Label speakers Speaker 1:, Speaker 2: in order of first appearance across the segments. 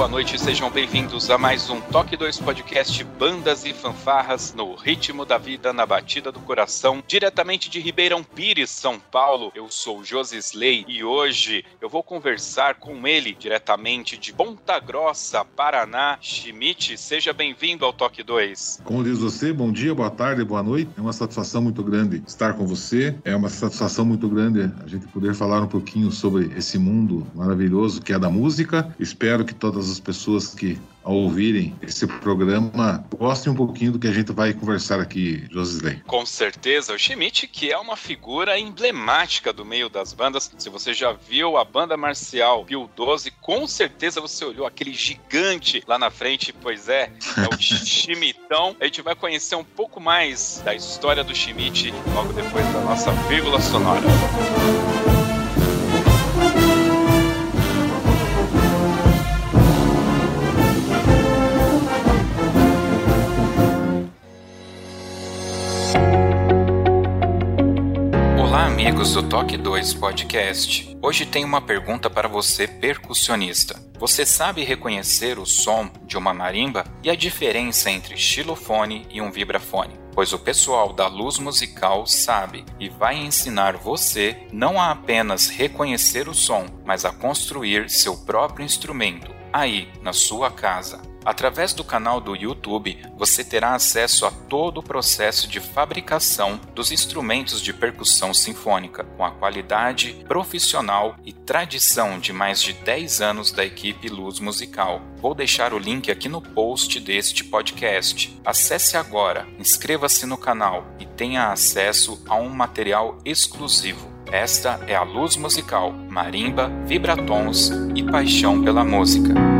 Speaker 1: Boa noite, sejam bem-vindos a mais um Toque 2 Podcast Bandas e Fanfarras no ritmo da vida, na batida do coração, diretamente de Ribeirão Pires, São Paulo. Eu sou Josi Slay e hoje eu vou conversar com ele diretamente de Ponta Grossa, Paraná. Schmidt, seja bem-vindo ao Toque 2.
Speaker 2: Como diz você, bom dia, boa tarde, boa noite. É uma satisfação muito grande estar com você. É uma satisfação muito grande a gente poder falar um pouquinho sobre esse mundo maravilhoso que é da música. Espero que todas as pessoas que ao ouvirem esse programa gostem um pouquinho do que a gente vai conversar aqui, Josisley.
Speaker 1: Com certeza, o Schmidt, que é uma figura emblemática do meio das bandas. Se você já viu a banda marcial Pio 12, com certeza você olhou aquele gigante lá na frente, pois é, é o Schmidtão. A gente vai conhecer um pouco mais da história do Schmidt logo depois da nossa vírgula sonora. Amigos do Toque 2 Podcast. Hoje tem uma pergunta para você, percussionista. Você sabe reconhecer o som de uma marimba e a diferença entre xilofone e um vibrafone? Pois o pessoal da luz musical sabe e vai ensinar você não a apenas reconhecer o som, mas a construir seu próprio instrumento aí na sua casa. Através do canal do YouTube, você terá acesso a todo o processo de fabricação dos instrumentos de percussão sinfônica, com a qualidade profissional e tradição de mais de 10 anos da equipe Luz Musical. Vou deixar o link aqui no post deste podcast. Acesse agora, inscreva-se no canal e tenha acesso a um material exclusivo. Esta é a Luz Musical, marimba, vibratons e paixão pela música.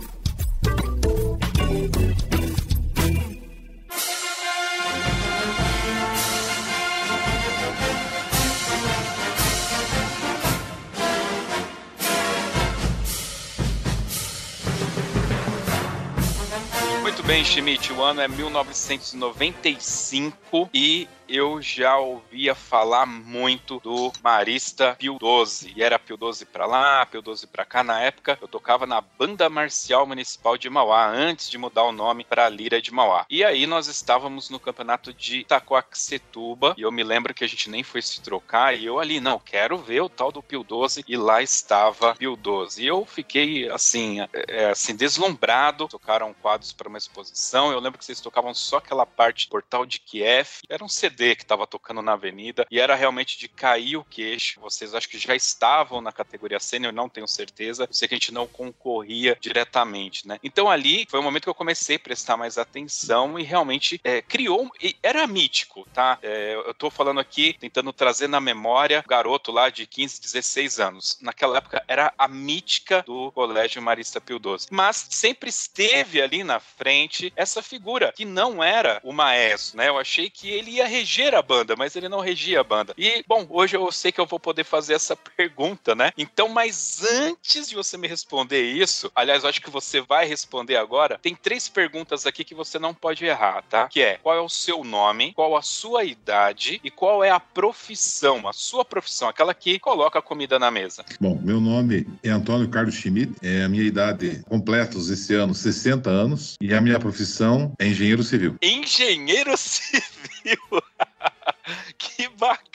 Speaker 1: bem, Schmidt, o ano é 1995 e eu já ouvia falar muito do Marista Pio 12. E era Pio 12 pra lá, Pio 12 pra cá. Na época, eu tocava na Banda Marcial Municipal de Mauá, antes de mudar o nome pra Lira de Mauá. E aí nós estávamos no campeonato de Itacoaxetuba, e eu me lembro que a gente nem foi se trocar, e eu ali, não, quero ver o tal do Pio 12, e lá estava Pio 12. E eu fiquei, assim, é, assim deslumbrado. Tocaram quadros para uma exposição, eu lembro que vocês tocavam só aquela parte Portal de Kiev. Era um CD Que estava tocando na avenida e era realmente de cair o queixo. Vocês acho que já estavam na categoria sênior, não tenho certeza. Eu sei que a gente não concorria diretamente, né? Então ali foi o momento que eu comecei a prestar mais atenção e realmente é, criou. Era mítico, tá? É, eu tô falando aqui, tentando trazer na memória o garoto lá de 15, 16 anos. Naquela época era a mítica do Colégio Marista Pio 12. Mas sempre esteve ali na frente essa figura que não era o maestro, né? Eu achei que ele ia reger reger a banda, mas ele não regia a banda. E, bom, hoje eu sei que eu vou poder fazer essa pergunta, né? Então, mas antes de você me responder isso, aliás, eu acho que você vai responder agora, tem três perguntas aqui que você não pode errar, tá? Que é, qual é o seu nome, qual a sua idade e qual é a profissão, a sua profissão, aquela que coloca a comida na mesa.
Speaker 2: Bom, meu nome é Antônio Carlos Schmidt, é a minha idade completos esse ano 60 anos e a minha profissão é engenheiro civil.
Speaker 1: Engenheiro civil. que bacana!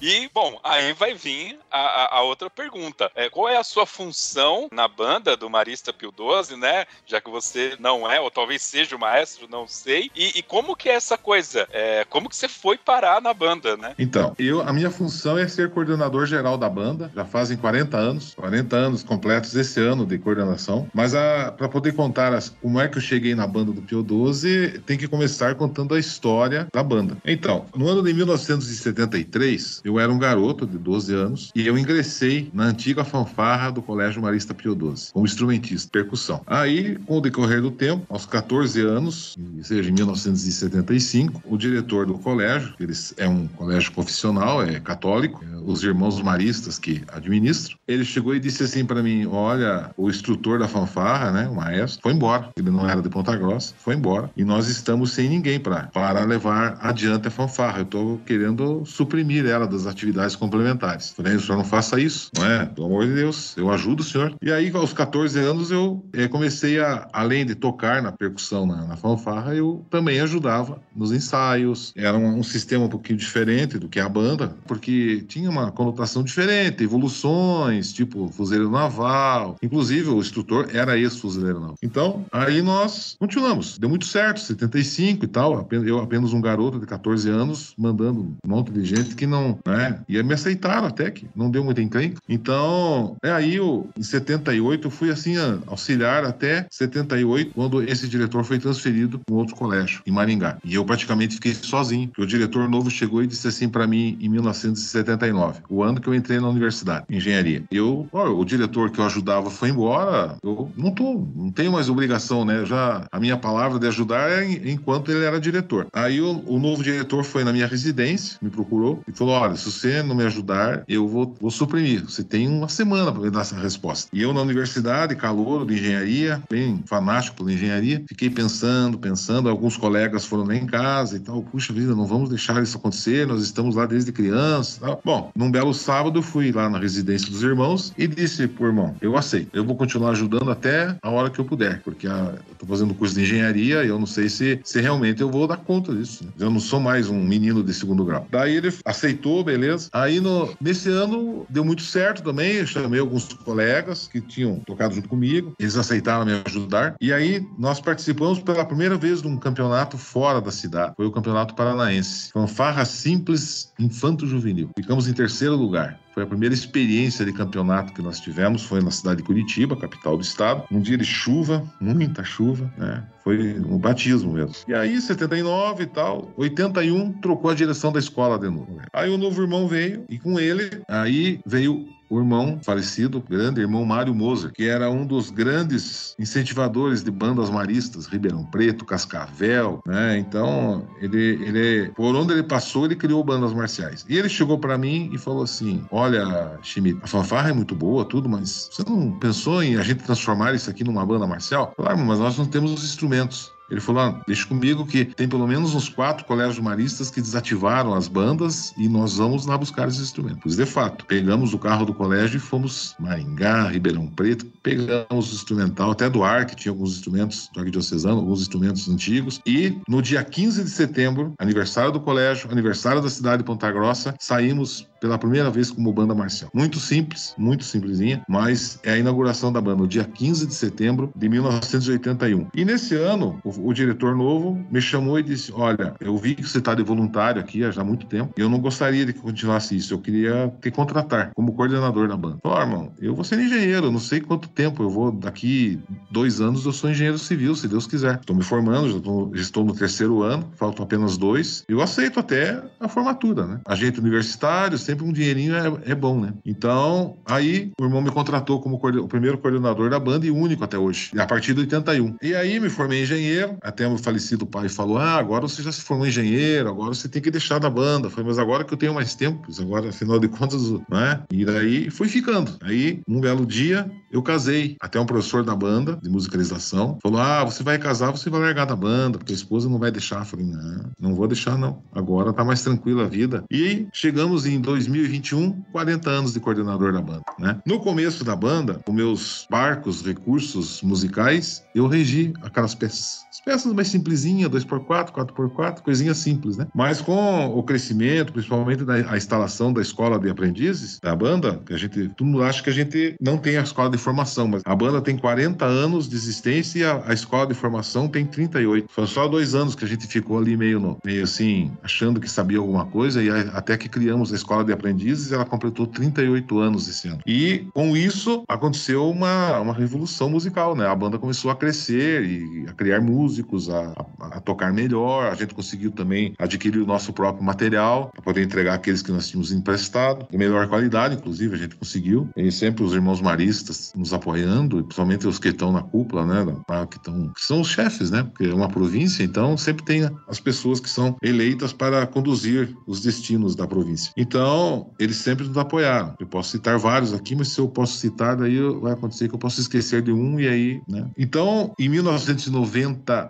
Speaker 1: E, bom, aí vai vir a, a, a outra pergunta. É, qual é a sua função na banda do Marista Pio 12, né? Já que você não é, ou talvez seja o maestro, não sei. E, e como que é essa coisa? É, como que você foi parar na banda, né?
Speaker 2: Então, eu, a minha função é ser coordenador geral da banda. Já fazem 40 anos, 40 anos completos esse ano de coordenação. Mas para poder contar as, como é que eu cheguei na banda do Pio 12, tem que começar contando a história da banda. Então, no ano de 1973, eu era um garoto de 12 anos e eu ingressei na antiga fanfarra do Colégio Marista Pio 12, como instrumentista, percussão. Aí, com o decorrer do tempo, aos 14 anos, ou seja, em 1975, o diretor do colégio, eles é um colégio profissional, é católico, é os irmãos maristas que administram, ele chegou e disse assim para mim: Olha, o instrutor da fanfarra, né, o maestro, foi embora. Ele não era de Ponta Grossa, foi embora. E nós estamos sem ninguém para levar adiante a fanfarra. Eu estou querendo suprimir ela das atividades complementares. Falei, o senhor não faça isso, não é? Pelo amor de Deus, eu ajudo o senhor. E aí, aos 14 anos, eu eh, comecei a, além de tocar na percussão na, na fanfarra, eu também ajudava nos ensaios. Era um, um sistema um pouquinho diferente do que a banda, porque tinha uma conotação diferente, evoluções, tipo fuzileiro naval. Inclusive, o instrutor era ex-fuzileiro naval. Então, aí nós continuamos. Deu muito certo, 75 e tal. Eu apenas um garoto de 14 anos, mandando um monte de gente que não, né? E me aceitaram até que não deu muita encrenca. Então, é aí eu, em 78, eu fui assim, auxiliar até 78, quando esse diretor foi transferido para um outro colégio, em Maringá. E eu praticamente fiquei sozinho, porque o diretor novo chegou e disse assim para mim em 1979, o ano que eu entrei na universidade, engenharia. Eu, ó, o diretor que eu ajudava foi embora, eu não tô, não tenho mais obrigação, né? Já a minha palavra de ajudar é enquanto ele era diretor. Aí o, o novo diretor foi na minha residência, me procurou e falou: olha, se você não me ajudar, eu vou, vou suprimir. Você tem uma semana para me dar essa resposta. E eu na universidade, calor de engenharia, bem fanático pela engenharia, fiquei pensando, pensando. Alguns colegas foram lá em casa e tal. Puxa vida, não vamos deixar isso acontecer. Nós estamos lá desde criança. Tal. Bom, num belo sábado, fui lá na residência dos irmãos e disse pro irmão: eu aceito. Eu vou continuar ajudando até a hora que eu puder, porque a, eu tô fazendo curso de engenharia e eu não sei se, se realmente eu vou dar conta disso. Né? Eu não sou mais um menino de segundo grau. Daí ele aceitou, beleza. Aí no, nesse ano deu muito certo também. Eu chamei alguns colegas que tinham tocado junto comigo. Eles aceitaram me ajudar. E aí nós participamos pela primeira vez de um campeonato fora da cidade. Foi o Campeonato Paranaense. Fanfarra Simples Infanto Juvenil. Ficamos em terceiro lugar. Foi a primeira experiência de campeonato que nós tivemos, foi na cidade de Curitiba, capital do estado. Um dia de chuva, muita chuva, né? Foi um batismo mesmo. E aí, 79 e tal, 81, trocou a direção da escola de novo. Aí o novo irmão veio e com ele, aí veio o irmão falecido, grande irmão Mário Moser, que era um dos grandes incentivadores de bandas maristas, Ribeirão Preto, Cascavel, né? Então, ele, ele, por onde ele passou, ele criou bandas marciais. E ele chegou para mim e falou assim: Olha, Schmidt, a fanfarra é muito boa, tudo, mas você não pensou em a gente transformar isso aqui numa banda marcial? Claro, mas nós não temos os instrumentos. Ele falou: ah, deixa comigo que tem pelo menos uns quatro colégios maristas que desativaram as bandas e nós vamos lá buscar esses instrumentos. Pois de fato, pegamos o carro do colégio e fomos Maringá, Ribeirão Preto, pegamos o instrumental, até do ar, que tinha alguns instrumentos do arquidiocesano, alguns instrumentos antigos. E no dia 15 de setembro, aniversário do colégio, aniversário da cidade de Ponta Grossa, saímos pela primeira vez como banda marcial. Muito simples, muito simplesinha, mas é a inauguração da banda, no dia 15 de setembro de 1981. E nesse ano, o, o diretor novo me chamou e disse: Olha, eu vi que você está de voluntário aqui há já muito tempo, eu não gostaria de que continuasse isso, eu queria te contratar como coordenador da banda. Falei, oh, irmão, eu vou ser engenheiro, não sei quanto tempo, eu vou, daqui dois anos eu sou engenheiro civil, se Deus quiser. Estou me formando, já, tô, já estou no terceiro ano, faltam apenas dois, eu aceito até a formatura, né? Agente universitário, sempre um dinheirinho é, é bom, né? Então, aí o irmão me contratou como o primeiro coordenador da banda e único até hoje, a partir de 81. E aí me formei engenheiro até o falecido pai falou: Ah, agora você já se formou engenheiro, agora você tem que deixar da banda. Eu falei, mas agora que eu tenho mais tempo, agora, afinal de contas, né? E daí fui ficando. Aí, um belo dia, eu casei. Até um professor da banda de musicalização falou: Ah, você vai casar, você vai largar da banda, porque a esposa não vai deixar. Eu falei: Não, não vou deixar, não. Agora tá mais tranquila a vida. E chegamos em 2021, 40 anos de coordenador da banda, né? No começo da banda, com meus barcos, recursos musicais, eu regi aquelas peças. As peças mais simplesinhas, 2x4, 4x4, coisinha simples, né? Mas com o crescimento, principalmente da instalação da escola de aprendizes da banda, que a gente, todo mundo acha que a gente não tem a escola de formação, mas a banda tem 40 anos de existência e a, a escola de formação tem 38. Foi só dois anos que a gente ficou ali meio, no, meio assim, achando que sabia alguma coisa e a, até que criamos a escola de aprendizes, ela completou 38 anos esse ano. E com isso aconteceu uma, uma revolução musical, né? A banda começou a crescer e a criar músicos, a, a, a tocar melhor. A gente conseguiu também adquirir o nosso próprio material para poder entregar aqueles que nós tínhamos emprestado, de melhor qualidade, inclusive, a gente conseguiu. E sempre os irmãos maristas nos apoiando, principalmente os que estão na cúpula, né? Que, estão, que são os chefes, né? Porque é uma província, então sempre tem as pessoas que são eleitas para conduzir os destinos da província. Então, eles sempre nos apoiaram. Eu posso citar vários aqui, mas se eu posso citar, daí vai acontecer que eu posso esquecer de um e aí, né? Então, em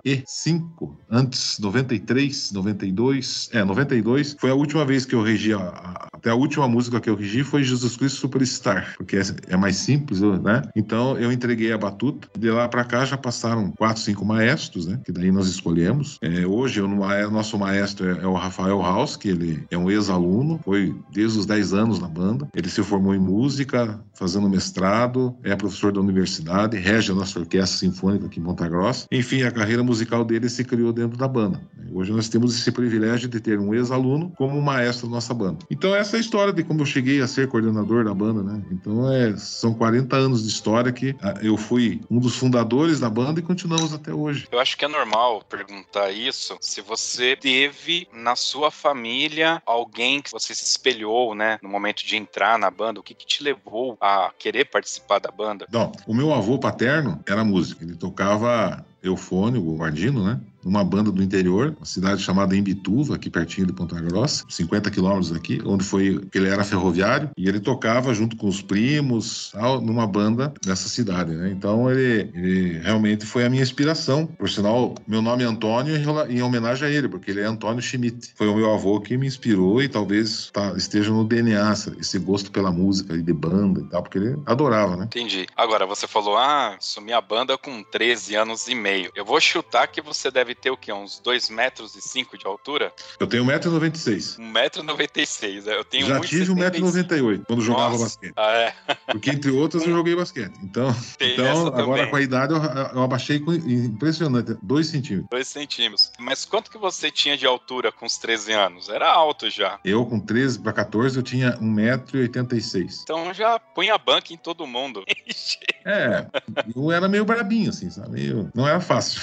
Speaker 2: 1995, antes 93, 92, é, 92, foi a última vez que eu regi a, a, até a última música que eu regi foi Jesus Cristo Superstar, porque é, é mais simples, né? Então eu entreguei a batuta. De lá para cá já passaram quatro, cinco maestros, né? Que daí nós escolhemos. É, hoje o nosso maestro é, é, o Rafael Haus, que ele é um ex-aluno, foi desde os 10 anos na banda. Ele se formou em música, fazendo mestrado, é professor da universidade, rege a nossa orquestra sinfônica aqui em Ponta Grossa. Enfim, a carreira musical dele se criou dentro da banda. Hoje nós temos esse privilégio de ter um ex-aluno como maestro da nossa banda. Então essa é a história de como eu cheguei a ser coordenador da banda, né? Então é, são 40 anos de história que ah, eu fui um dos fundadores da banda e continuamos até hoje.
Speaker 1: Eu acho que é normal perguntar isso se você teve na sua família alguém que você se espelhou, né, no momento de entrar na banda, o que, que te levou a querer participar da banda?
Speaker 2: Não, o meu avô paterno era músico, ele tocava eufone, o guardino, né? Numa banda do interior, uma cidade chamada Imbituva, aqui pertinho de Ponta Grossa, 50 quilômetros daqui, onde foi ele era ferroviário e ele tocava junto com os primos, tal, numa banda dessa cidade, né? Então ele, ele, realmente foi a minha inspiração. Por sinal, meu nome é Antônio em homenagem a ele, porque ele é Antônio Schmidt. Foi o meu avô que me inspirou e talvez tá, esteja no DNA esse gosto pela música e de banda e tal, porque ele adorava, né?
Speaker 1: Entendi. Agora você falou, ah, assumi a banda com 13 anos e meio. Eu vou chutar que você deve ter o quê? Uns 2 metros e 5 de altura?
Speaker 2: Eu tenho 1,96m.
Speaker 1: 1,96m. Eu tenho
Speaker 2: Já tive 1,98m quando
Speaker 1: Nossa.
Speaker 2: jogava basquete.
Speaker 1: Ah, é?
Speaker 2: Porque, entre outras, eu joguei basquete. Então, então agora com a idade eu, eu abaixei com, impressionante, 2 centímetros.
Speaker 1: 2 centímetros. Mas quanto que você tinha de altura com os 13 anos? Era alto já.
Speaker 2: Eu, com 13 para 14, eu tinha 1,86m.
Speaker 1: Então já punha banca em todo mundo.
Speaker 2: é, eu era meio brabinho, assim, sabe? Meio... Não era fácil.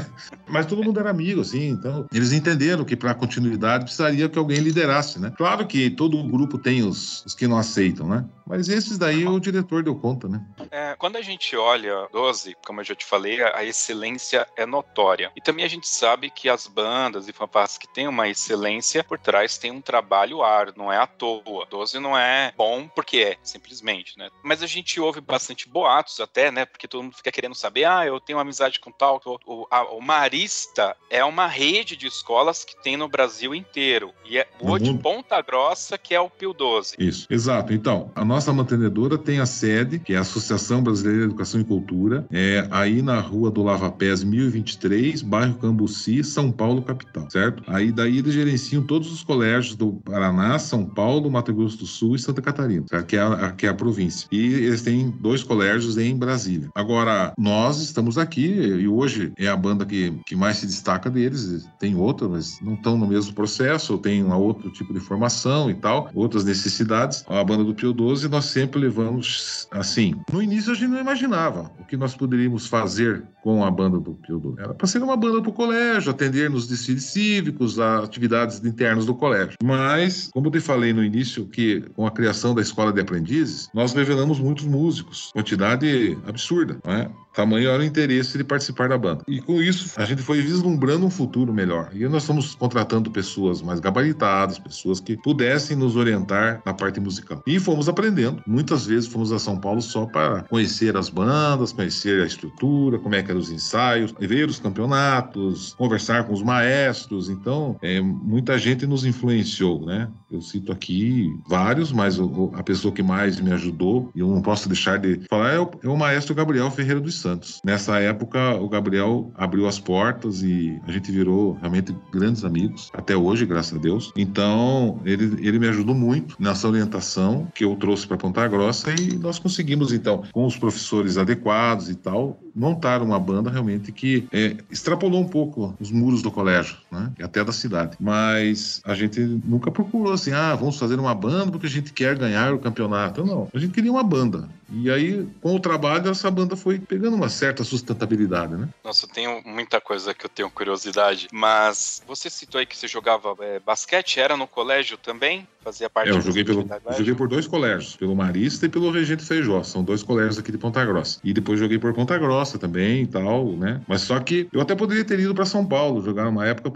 Speaker 2: Mas todo mundo era amigo, assim, então eles entenderam que para continuidade precisaria que alguém liderasse, né? Claro que todo grupo tem os, os que não aceitam, né? Mas esses daí o diretor deu conta, né?
Speaker 1: É, quando a gente olha 12, como eu já te falei, a excelência é notória. E também a gente sabe que as bandas e fanfarras que têm uma excelência por trás tem um trabalho árduo, não é à toa. 12 não é bom porque é, simplesmente, né? Mas a gente ouve bastante boatos até, né? Porque todo mundo fica querendo saber, ah, eu tenho uma amizade com tal. O, a, o Marista é uma rede de escolas que tem no Brasil inteiro. E é o de Ponta Grossa que é o Pio 12.
Speaker 2: Isso, exato. Então, a nossa mantenedora tem a sede, que é a Associação Brasileira de Educação e Cultura, é aí na rua do Lava Pés 1023, bairro Cambuci, São Paulo, capital, certo? Aí daí eles gerenciam todos os colégios do Paraná, São Paulo, Mato Grosso do Sul e Santa Catarina, certo? Que, é a, que é a província. E eles têm dois colégios em Brasília. Agora, nós estamos aqui e hoje é a banda que, que mais se destaca deles. Tem outras, mas não estão no mesmo processo, tem um outro tipo de formação e tal, outras necessidades. A banda do Pio 12 nós sempre levamos assim. No início a gente não imaginava o que nós poderíamos fazer com a banda do Pio 12. Era para ser uma banda para o colégio, atender nos desfiles cívicos, atividades internas do colégio. Mas, como eu te falei no início, que com a criação da escola de aprendizes, nós revelamos muitos músicos, quantidade absurda, não é? Tamanho era o interesse de participar da banda. E com isso, a gente foi vislumbrando um futuro melhor. E nós estamos contratando pessoas mais gabaritadas, pessoas que pudessem nos orientar na parte musical. E fomos aprendendo. Muitas vezes fomos a São Paulo só para conhecer as bandas, conhecer a estrutura, como é que eram os ensaios, ver os campeonatos, conversar com os maestros. Então, é, muita gente nos influenciou, né? Eu cito aqui vários, mas a pessoa que mais me ajudou, e eu não posso deixar de falar, é o, é o maestro Gabriel Ferreira dos Santos. Nessa época, o Gabriel abriu as portas e a gente virou realmente grandes amigos, até hoje, graças a Deus. Então, ele, ele me ajudou muito nessa orientação que eu trouxe para Ponta Grossa e nós conseguimos, então, com os professores adequados e tal, montar uma banda realmente que é, extrapolou um pouco os muros do colégio, né? E até da cidade. Mas a gente nunca procurou assim, ah, vamos fazer uma banda porque a gente quer ganhar o campeonato. Não, a gente queria uma banda. E aí, com o trabalho, essa banda foi pegando uma certa sustentabilidade, né?
Speaker 1: Nossa, eu tenho muita coisa que eu tenho curiosidade, mas você citou aí que você jogava é, basquete, era no colégio também? Fazia parte
Speaker 2: é, eu joguei, pelo, eu joguei por dois colégios, pelo Marista e pelo Regente Feijó. São dois colégios aqui de Ponta Grossa. E depois joguei por Ponta Grossa também e tal, né? Mas só que eu até poderia ter ido para São Paulo jogar numa época,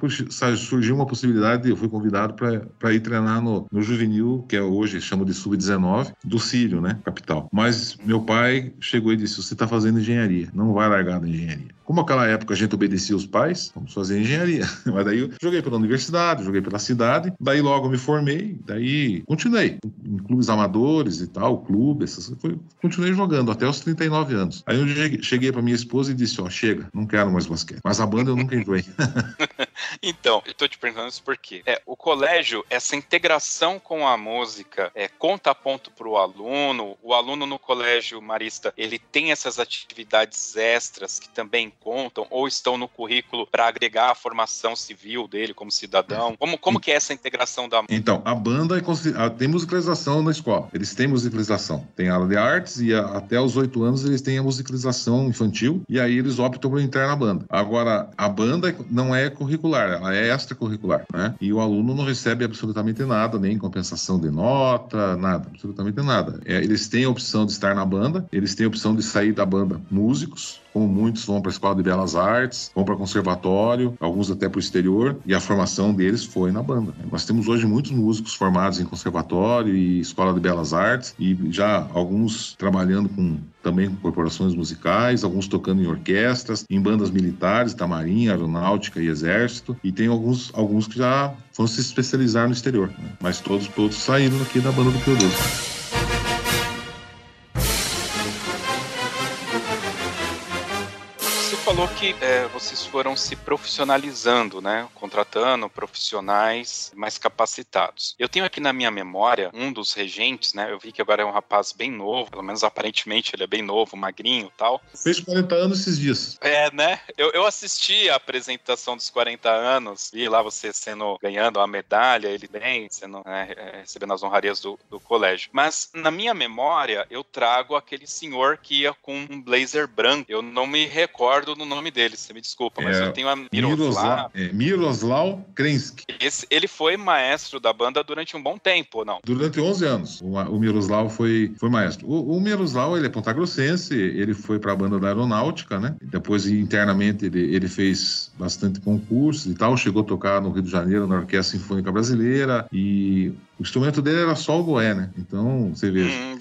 Speaker 2: surgiu uma possibilidade, eu fui convidado para ir treinar no, no Juvenil, que é hoje chama de Sub-19, do Sírio, né? Capital. Mas meu pai chegou e disse: Você está fazendo engenharia, não vai largar da engenharia. Como naquela época a gente obedecia os pais, vamos fazer engenharia. Mas daí eu joguei pela universidade, joguei pela cidade, daí logo me formei, daí continuei em clubes amadores e tal, clube, essas foi, continuei jogando até os 39 anos. Aí eu cheguei para minha esposa e disse: Ó, chega, não quero mais basquete. Mas a banda eu nunca enjoei.
Speaker 1: então, eu tô te perguntando isso porque é, o colégio, essa integração com a música, é, conta ponto para o aluno, o aluno no colégio marista, ele tem essas atividades extras que também contam ou estão no currículo para agregar a formação civil dele como cidadão? Como, como que é essa integração da
Speaker 2: Então, a banda é tem musicalização na escola. Eles têm musicalização. Tem aula de artes e a, até os oito anos eles têm a musicalização infantil e aí eles optam por entrar na banda. Agora, a banda não é curricular, ela é extracurricular, né? E o aluno não recebe absolutamente nada, nem compensação de nota, nada, absolutamente nada. É, eles têm a opção de estar na banda, eles têm a opção de sair da banda músicos, como muitos vão para a Escola de Belas Artes, vão para conservatório, alguns até para o exterior, e a formação deles foi na banda. Nós temos hoje muitos músicos formados em conservatório e Escola de Belas Artes, e já alguns trabalhando com também com corporações musicais, alguns tocando em orquestras, em bandas militares, da Marinha, Aeronáutica e Exército, e tem alguns, alguns que já foram se especializar no exterior, né? mas todos, todos saíram aqui da banda do Pio
Speaker 1: falou que é, vocês foram se profissionalizando, né? Contratando profissionais mais capacitados. Eu tenho aqui na minha memória um dos regentes, né? Eu vi que agora é um rapaz bem novo, pelo menos aparentemente ele é bem novo, magrinho tal.
Speaker 2: Fez 40 anos esses dias.
Speaker 1: É, né? Eu, eu assisti a apresentação dos 40 anos, vi lá você sendo ganhando a medalha, ele bem, sendo, né, é, recebendo as honrarias do, do colégio. Mas na minha memória, eu trago aquele senhor que ia com um blazer branco. Eu não me recordo no nome dele, você me desculpa, mas é, eu tenho a
Speaker 2: Miroslav. É, Miroslav Krensky.
Speaker 1: Esse, ele foi maestro da banda durante um bom tempo, não?
Speaker 2: Durante 11 anos. O, o Miroslav foi, foi maestro. O, o Miroslav, ele é pontagrossense, ele foi para a banda da aeronáutica, né? Depois, internamente, ele, ele fez bastante concursos e tal. Chegou a tocar no Rio de Janeiro, na Orquestra Sinfônica Brasileira. E o instrumento dele era só o goé, né? Então, você vê. Hum,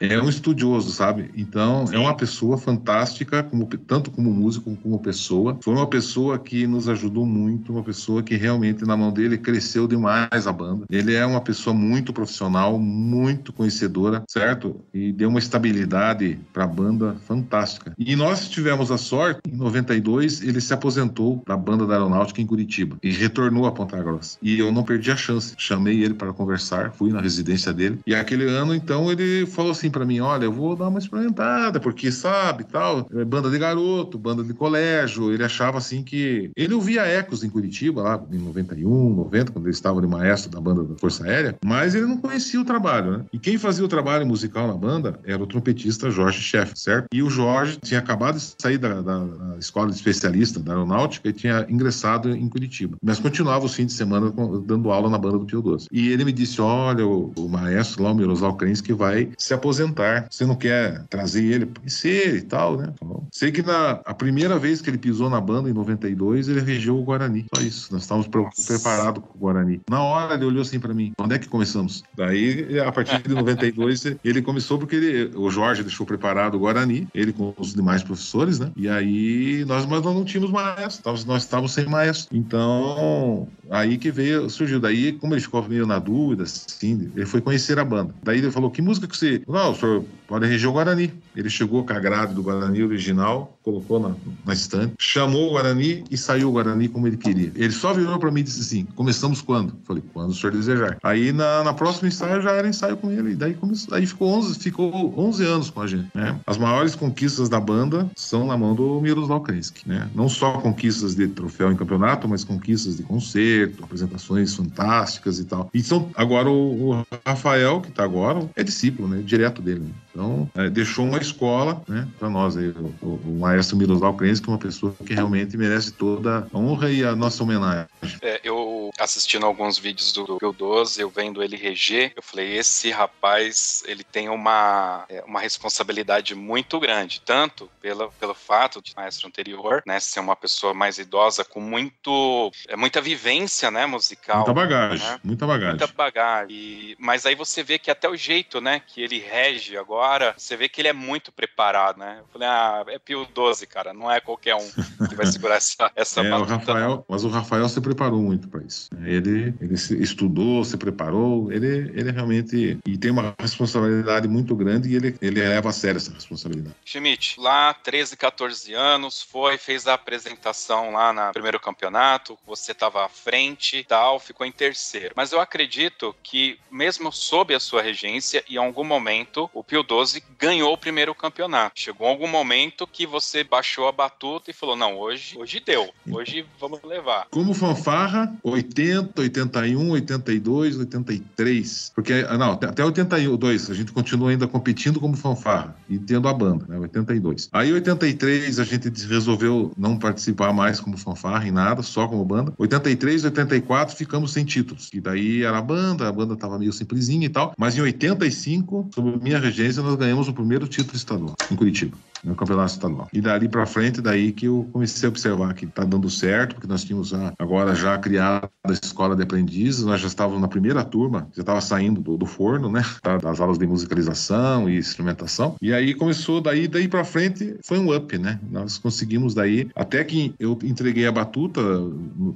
Speaker 2: é um estudioso, sabe? Então, Sim. é uma pessoa fantástica, como, tanto como músico como pessoa. Foi uma pessoa que nos ajudou muito, uma pessoa que realmente, na mão dele, cresceu demais a banda. Ele é uma pessoa muito profissional, muito conhecedora, certo? E deu uma estabilidade para a banda fantástica. E nós tivemos a sorte, em 92, ele se aposentou da banda da Aeronáutica em Curitiba e retornou a Ponta Grossa. E eu não perdi a chance. Chamei ele para conversar, fui na residência dele. E aquele ano, então, ele falou assim para mim: Olha, eu vou dar uma experimentada, porque sabe, tal, é banda de garoto, banda de colégio, ele achava assim que. Ele ouvia ecos em Curitiba, lá em 91, 90, quando ele estava de maestro da banda da Força Aérea, mas ele não conhecia o trabalho, né? E quem fazia o trabalho musical na banda era o trompetista Jorge Chefe, certo? E o Jorge tinha acabado de sair da, da, da escola de especialista da aeronáutica e tinha ingressado em Curitiba. Mas continuava os fins de semana dando aula na banda do Pio Doce. E ele me disse: Olha, o, o maestro lá, o Miroslav que vai se aposentar. Você não quer trazer ele e tal, né? Sei que na a primeira vez que ele pisou na banda, em 92, ele regeu o Guarani. Só isso. Nós estávamos preparados com o Guarani. Na hora ele olhou assim para mim: Onde é que começamos? Daí, a partir de 92, ele começou porque ele, o Jorge deixou preparado o Guarani, ele com os demais professores, né? E aí nós, mas nós não tínhamos maestro, nós estávamos sem maestro. Então, aí que veio, surgiu. Daí, como ele ficou meio na dúvida, assim, ele foi conhecer a banda. Daí ele falou: Que música que você. Não, o senhor pode reger o Guarani. Ele chegou com a grade do Guarani original, colocou na, na estante, chamou o Guarani e saiu o Guarani como ele queria. Ele só virou para mim e disse assim: Começamos quando? Falei: Quando o senhor desejar. Aí na, na próxima ensaio já era ensaio com ele. Daí começou, aí ficou 11, ficou 11 anos com a gente. Né? As maiores conquistas da banda são na mão do Miroslav Krensky. Né? Não só conquistas de troféu em campeonato, mas conquistas de concerto, apresentações fantásticas e tal. E são, agora o, o Rafael, que está agora, é discípulo, né? direto dele. Né? Então, é, deixou uma escola né, para nós. Aí, o, o, maestro Miroslav Krensky, que é uma pessoa que realmente merece toda a honra e a nossa homenagem.
Speaker 1: É, eu assistindo alguns vídeos do Pio 12, eu vendo ele reger, eu falei, esse rapaz, ele tem uma, é, uma responsabilidade muito grande, tanto pela, pelo fato de maestro anterior, né, ser uma pessoa mais idosa com muito, é, muita vivência, né, musical.
Speaker 2: Muita bagagem,
Speaker 1: né?
Speaker 2: muita bagagem.
Speaker 1: Muita bagagem. E, mas aí você vê que até o jeito, né, que ele rege agora, você vê que ele é muito preparado, né? Eu falei, ah, é Pio 12, cara, não é qualquer um que vai segurar essa, essa
Speaker 2: é, o Rafael, Mas o Rafael se preparou muito para isso. Ele, ele se estudou, se preparou, ele, ele realmente e tem uma responsabilidade muito grande e ele, ele leva a sério essa responsabilidade.
Speaker 1: Schmidt, lá 13, 14 anos, foi, fez a apresentação lá no primeiro campeonato, você estava à frente tal, ficou em terceiro. Mas eu acredito que, mesmo sob a sua regência, em algum momento, o Pio 12 ganhou o primeiro campeonato. Chegou algum momento que você baixou a batuta e falou: não, hoje, hoje deu, hoje vamos levar.
Speaker 2: Como fanfarra, 80, 81, 82, 83. Porque, não, até 82 a gente continua ainda competindo como fanfarra e tendo a banda, né? 82. Aí, 83, a gente resolveu não participar mais como fanfarra em nada, só como banda. 83, 84, ficamos sem títulos. E daí era a banda, a banda tava meio simplesinha e tal. Mas em 85, sob minha regência, nós ganhamos o primeiro título estadual em Curitiba no campeonato estadual. E dali para frente, daí que eu comecei a observar que está dando certo, porque nós tínhamos agora já criado a escola de aprendizes, nós já estávamos na primeira turma, já estava saindo do, do, forno, né, tá, das aulas de musicalização e instrumentação. E aí começou daí, daí para frente foi um up, né? Nós conseguimos daí, até que eu entreguei a batuta,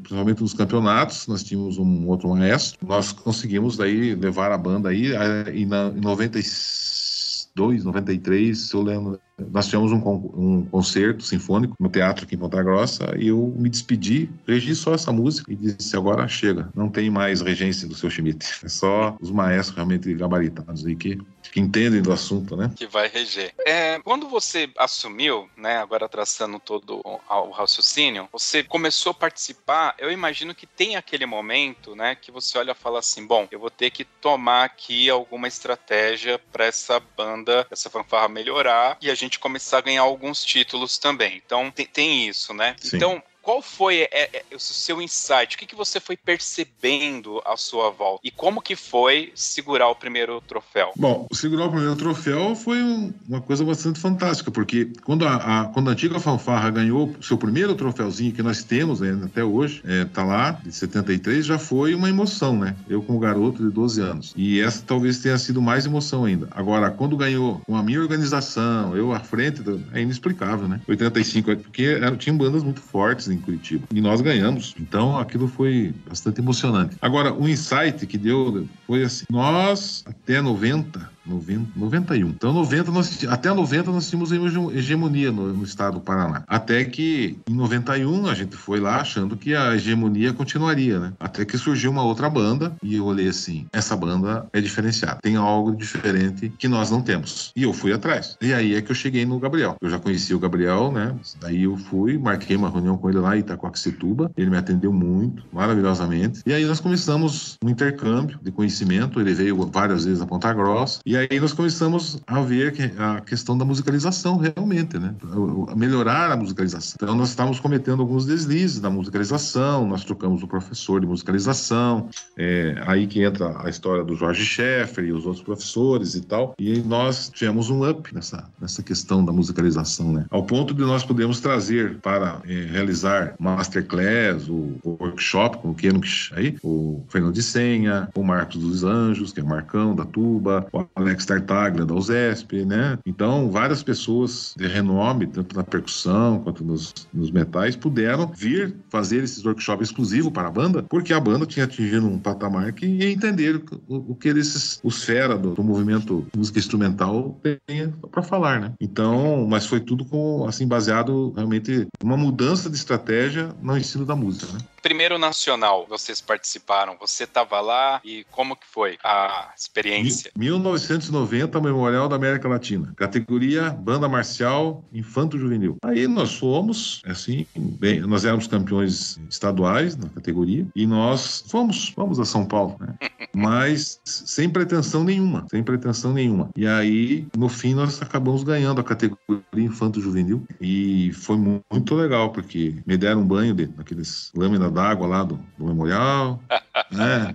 Speaker 2: principalmente nos campeonatos, nós tínhamos um outro maestro, nós conseguimos daí levar a banda aí, em 92, 93, eu lembro nós tivemos um, um, concerto sinfônico no teatro aqui em Ponta Grossa e eu me despedi, regi só essa música e disse: agora chega, não tem mais regência do seu Schmidt. É só os maestros realmente gabaritados aí que, que entendem do assunto, né?
Speaker 1: Que vai reger. É, quando você assumiu, né, agora traçando todo o raciocínio, você começou a participar, eu imagino que tem aquele momento, né, que você olha e fala assim: bom, eu vou ter que tomar aqui alguma estratégia para essa banda, essa fanfarra melhorar e a gente começar a ganhar alguns títulos também. Então tem, tem isso, né? Sim. Então qual foi é, é, o seu insight? O que, que você foi percebendo à sua volta? E como que foi segurar o primeiro troféu?
Speaker 2: Bom, segurar o primeiro troféu foi uma coisa bastante fantástica, porque quando a, a quando a antiga fanfarra ganhou o seu primeiro troféuzinho que nós temos né, até hoje, é, tá lá, de 73, já foi uma emoção, né? Eu como garoto de 12 anos. E essa talvez tenha sido mais emoção ainda. Agora, quando ganhou com a minha organização, eu à frente, é inexplicável, né? 85, é porque tinha bandas muito fortes, em Curitiba. E nós ganhamos. Então aquilo foi bastante emocionante. Agora, o insight que deu foi assim: nós, até 90, 90, 91. Então, 90 nós, até 90 nós tínhamos hegemonia no, no, estado do Paraná. Até que em 91 a gente foi lá achando que a hegemonia continuaria, né? Até que surgiu uma outra banda e eu olhei assim: essa banda é diferenciada, tem algo diferente que nós não temos. E eu fui atrás. E aí é que eu cheguei no Gabriel. Eu já conhecia o Gabriel, né? Daí eu fui, marquei uma reunião com ele lá em Itacoaxetuba. Ele me atendeu muito, maravilhosamente. E aí nós começamos um intercâmbio de conhecimento. Ele veio várias vezes a Ponta Grossa. E aí nós começamos a ver a questão da musicalização realmente, né? Melhorar a musicalização. Então nós estávamos cometendo alguns deslizes na musicalização. Nós trocamos o professor de musicalização. É, aí que entra a história do Jorge Schaeffer e os outros professores e tal. E nós tivemos um up nessa, nessa questão da musicalização, né? Ao ponto de nós podermos trazer para é, realizar masterclass, o, o workshop com o Kenux aí, o Fernando de Senha, o Marcos dos Anjos, que é o Marcão da Tuba, o Alex Tartaglia da USESP, né? Então, várias pessoas de renome, tanto na percussão quanto nos, nos metais, puderam vir fazer esses workshops exclusivos para a banda, porque a banda tinha atingido um patamar que ia entender o, o que eles, os fera do, do movimento música instrumental tem para falar, né? Então, mas foi tudo com, assim, baseado realmente uma mudança de estratégia no ensino da música, né?
Speaker 1: Primeiro nacional, vocês participaram, você estava lá e como que foi a experiência?
Speaker 2: 1990, Memorial da América Latina, categoria banda marcial infanto juvenil. Aí nós fomos, assim, bem, nós éramos campeões estaduais na categoria e nós fomos, fomos a São Paulo, né? Mas sem pretensão nenhuma, sem pretensão nenhuma. E aí, no fim, nós acabamos ganhando a categoria infanto juvenil e foi muito legal porque me deram um banho de, naqueles lâminas d'água lá do, do memorial, né?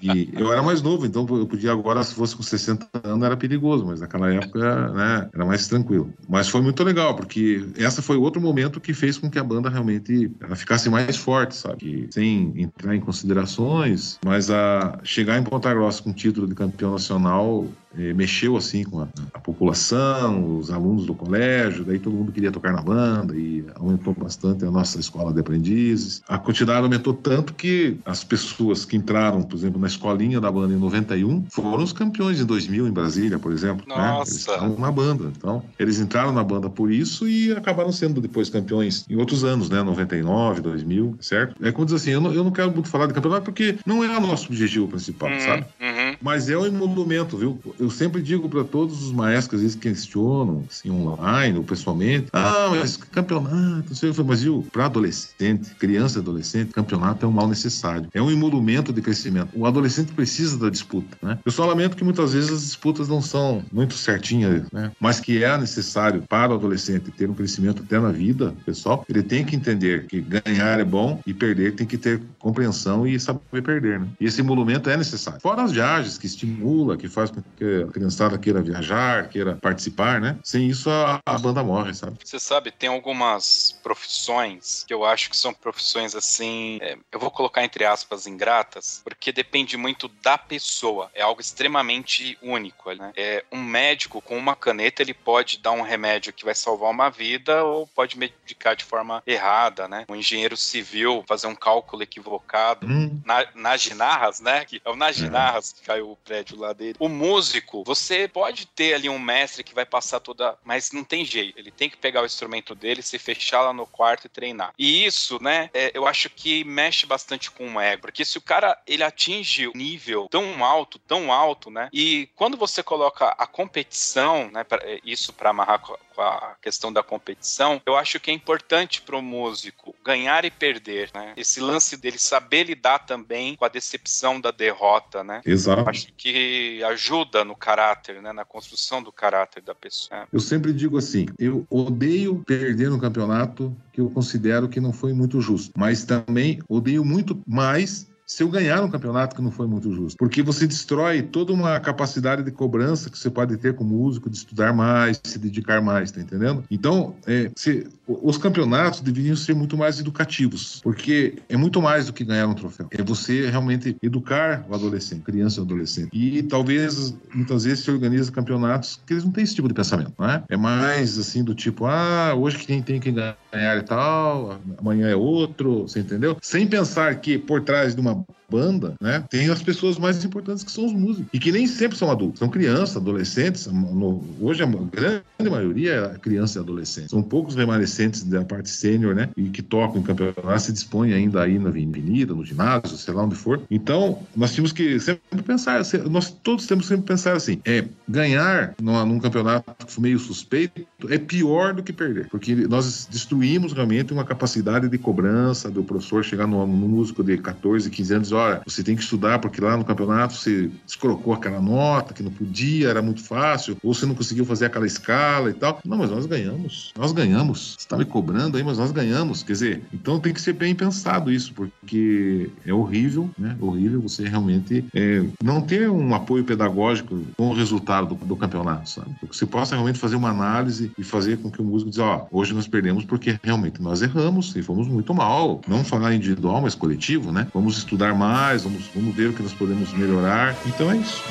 Speaker 2: E eu era mais novo, então eu podia agora, se fosse com 60 anos, era perigoso, mas naquela época, né, era mais tranquilo. Mas foi muito legal, porque essa foi outro momento que fez com que a banda realmente ela ficasse mais forte, sabe? sem entrar em considerações, mas a chegar em Ponta Grossa com o título de campeão nacional mexeu assim com a, a, população, os alunos do colégio, daí todo mundo queria tocar na banda e aumentou bastante a nossa escola de aprendizes. A quantidade aumentou tanto que as pessoas que entraram, por exemplo, na escolinha da banda em 91 foram os campeões em 2000 em Brasília, por exemplo. Nossa! Né? Eles estavam na banda. Então, eles entraram na banda por isso e acabaram sendo depois campeões em outros anos, né? 99, 2000, certo? É como dizer assim, eu não, eu não quero muito falar de campeonato porque não é o nosso objetivo principal, uhum, sabe? Uhum. Mas é um emolumento, viu? Eu eu sempre digo para todos os maestros vezes questionam, assim, online ou pessoalmente, ah, mas campeonato, não sei, mas viu, para adolescente, criança e adolescente, campeonato é um mal necessário, é um emolumento de crescimento. O adolescente precisa da disputa, né? Eu só lamento que muitas vezes as disputas não são muito certinhas, né? Mas que é necessário para o adolescente ter um crescimento até na vida, pessoal, ele tem que entender que ganhar é bom e perder tem que ter compreensão e saber perder, né? E esse emolumento é necessário. Fora as viagens que estimula, que faz com que a criançada queira viajar, queira participar, né? Sem isso a, a banda morre, sabe?
Speaker 1: Você sabe, tem algumas profissões que eu acho que são profissões assim, é, eu vou colocar entre aspas ingratas, porque depende muito da pessoa. É algo extremamente único, né? É um médico com uma caneta ele pode dar um remédio que vai salvar uma vida ou pode medicar de forma errada, né? Um engenheiro civil fazer um cálculo equivocado hum. na, na Ginarras, né? Que é o Naginarras é. que caiu o prédio lá dele. O músico músico, você pode ter ali um mestre que vai passar toda. Mas não tem jeito. Ele tem que pegar o instrumento dele, se fechar lá no quarto e treinar. E isso, né, é, eu acho que mexe bastante com o ego. Porque se o cara ele atinge um nível tão alto, tão alto, né? E quando você coloca a competição, né? Pra, é, isso para amarrar com a questão da competição, eu acho que é importante para o músico ganhar e perder, né? Esse lance dele saber lidar também com a decepção da derrota, né?
Speaker 2: Exato.
Speaker 1: Acho que ajuda no caráter, né? Na construção do caráter da pessoa.
Speaker 2: Eu sempre digo assim, eu odeio perder no campeonato que eu considero que não foi muito justo, mas também odeio muito mais se eu ganhar um campeonato que não foi muito justo. Porque você destrói toda uma capacidade de cobrança que você pode ter como músico de estudar mais, se dedicar mais, tá entendendo? Então, é, se, os campeonatos deveriam ser muito mais educativos, porque é muito mais do que ganhar um troféu. É você realmente educar o adolescente, criança e adolescente. E talvez, muitas vezes, se organiza campeonatos que eles não têm esse tipo de pensamento, não é? É mais assim do tipo, ah, hoje quem tem que ganhar e tal, amanhã é outro, você entendeu? Sem pensar que por trás de uma Ciao. Banda, né, tem as pessoas mais importantes que são os músicos. E que nem sempre são adultos, são crianças, adolescentes. No, hoje a grande maioria é criança e adolescente. São poucos remanescentes da parte sênior, né, e que tocam em campeonato, se dispõem ainda aí na avenida, no ginásio, sei lá onde for. Então, nós tínhamos que sempre pensar, nós todos temos que sempre pensar assim, é, ganhar numa, num campeonato meio suspeito é pior do que perder, porque nós destruímos realmente uma capacidade de cobrança do professor chegar no, no músico de 14, 15 anos, olha, você tem que estudar porque lá no campeonato você descolocou aquela nota que não podia, era muito fácil, ou você não conseguiu fazer aquela escala e tal. Não, mas nós ganhamos, nós ganhamos. Você está me cobrando aí, mas nós ganhamos. Quer dizer, então tem que ser bem pensado isso, porque é horrível, né? Horrível você realmente é, não ter um apoio pedagógico com o resultado do, do campeonato, sabe? Porque você possa realmente fazer uma análise e fazer com que o músico diga, ó, hoje nós perdemos porque realmente nós erramos e fomos muito mal. Não falar individual, mas coletivo, né? Vamos estudar mais, vamos, vamos ver o que nós podemos melhorar. Então é isso.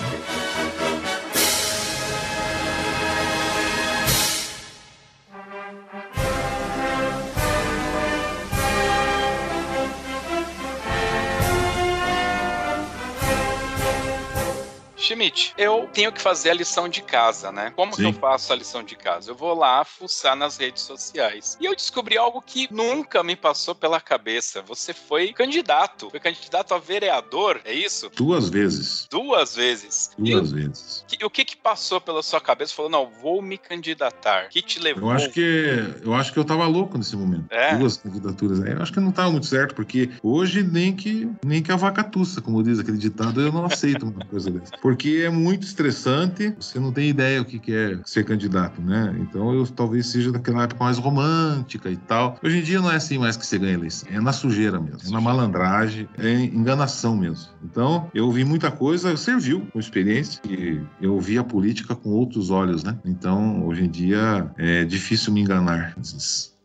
Speaker 1: Schmidt, eu tenho que fazer a lição de casa, né? Como Sim. que eu faço a lição de casa? Eu vou lá fuçar nas redes sociais. E eu descobri algo que nunca me passou pela cabeça. Você foi candidato. Foi candidato a vereador, é isso?
Speaker 2: Duas vezes.
Speaker 1: Duas vezes.
Speaker 2: Duas e vezes.
Speaker 1: O que, que passou pela sua cabeça? Falou, não, vou me candidatar. O que te levou?
Speaker 2: Eu acho que eu acho que eu tava louco nesse momento. É. Duas candidaturas. Eu acho que não tava muito certo, porque hoje nem que nem que a vaca tussa, como diz aquele ditado, eu não aceito uma coisa dessa. Porque porque é muito estressante, você não tem ideia o que é ser candidato, né? Então eu talvez seja daquela época mais romântica e tal. Hoje em dia não é assim mais que você ganha eleição, é na sujeira mesmo, é na malandragem, é enganação mesmo. Então eu vi muita coisa, serviu com experiência e eu vi a política com outros olhos, né? Então hoje em dia é difícil me enganar.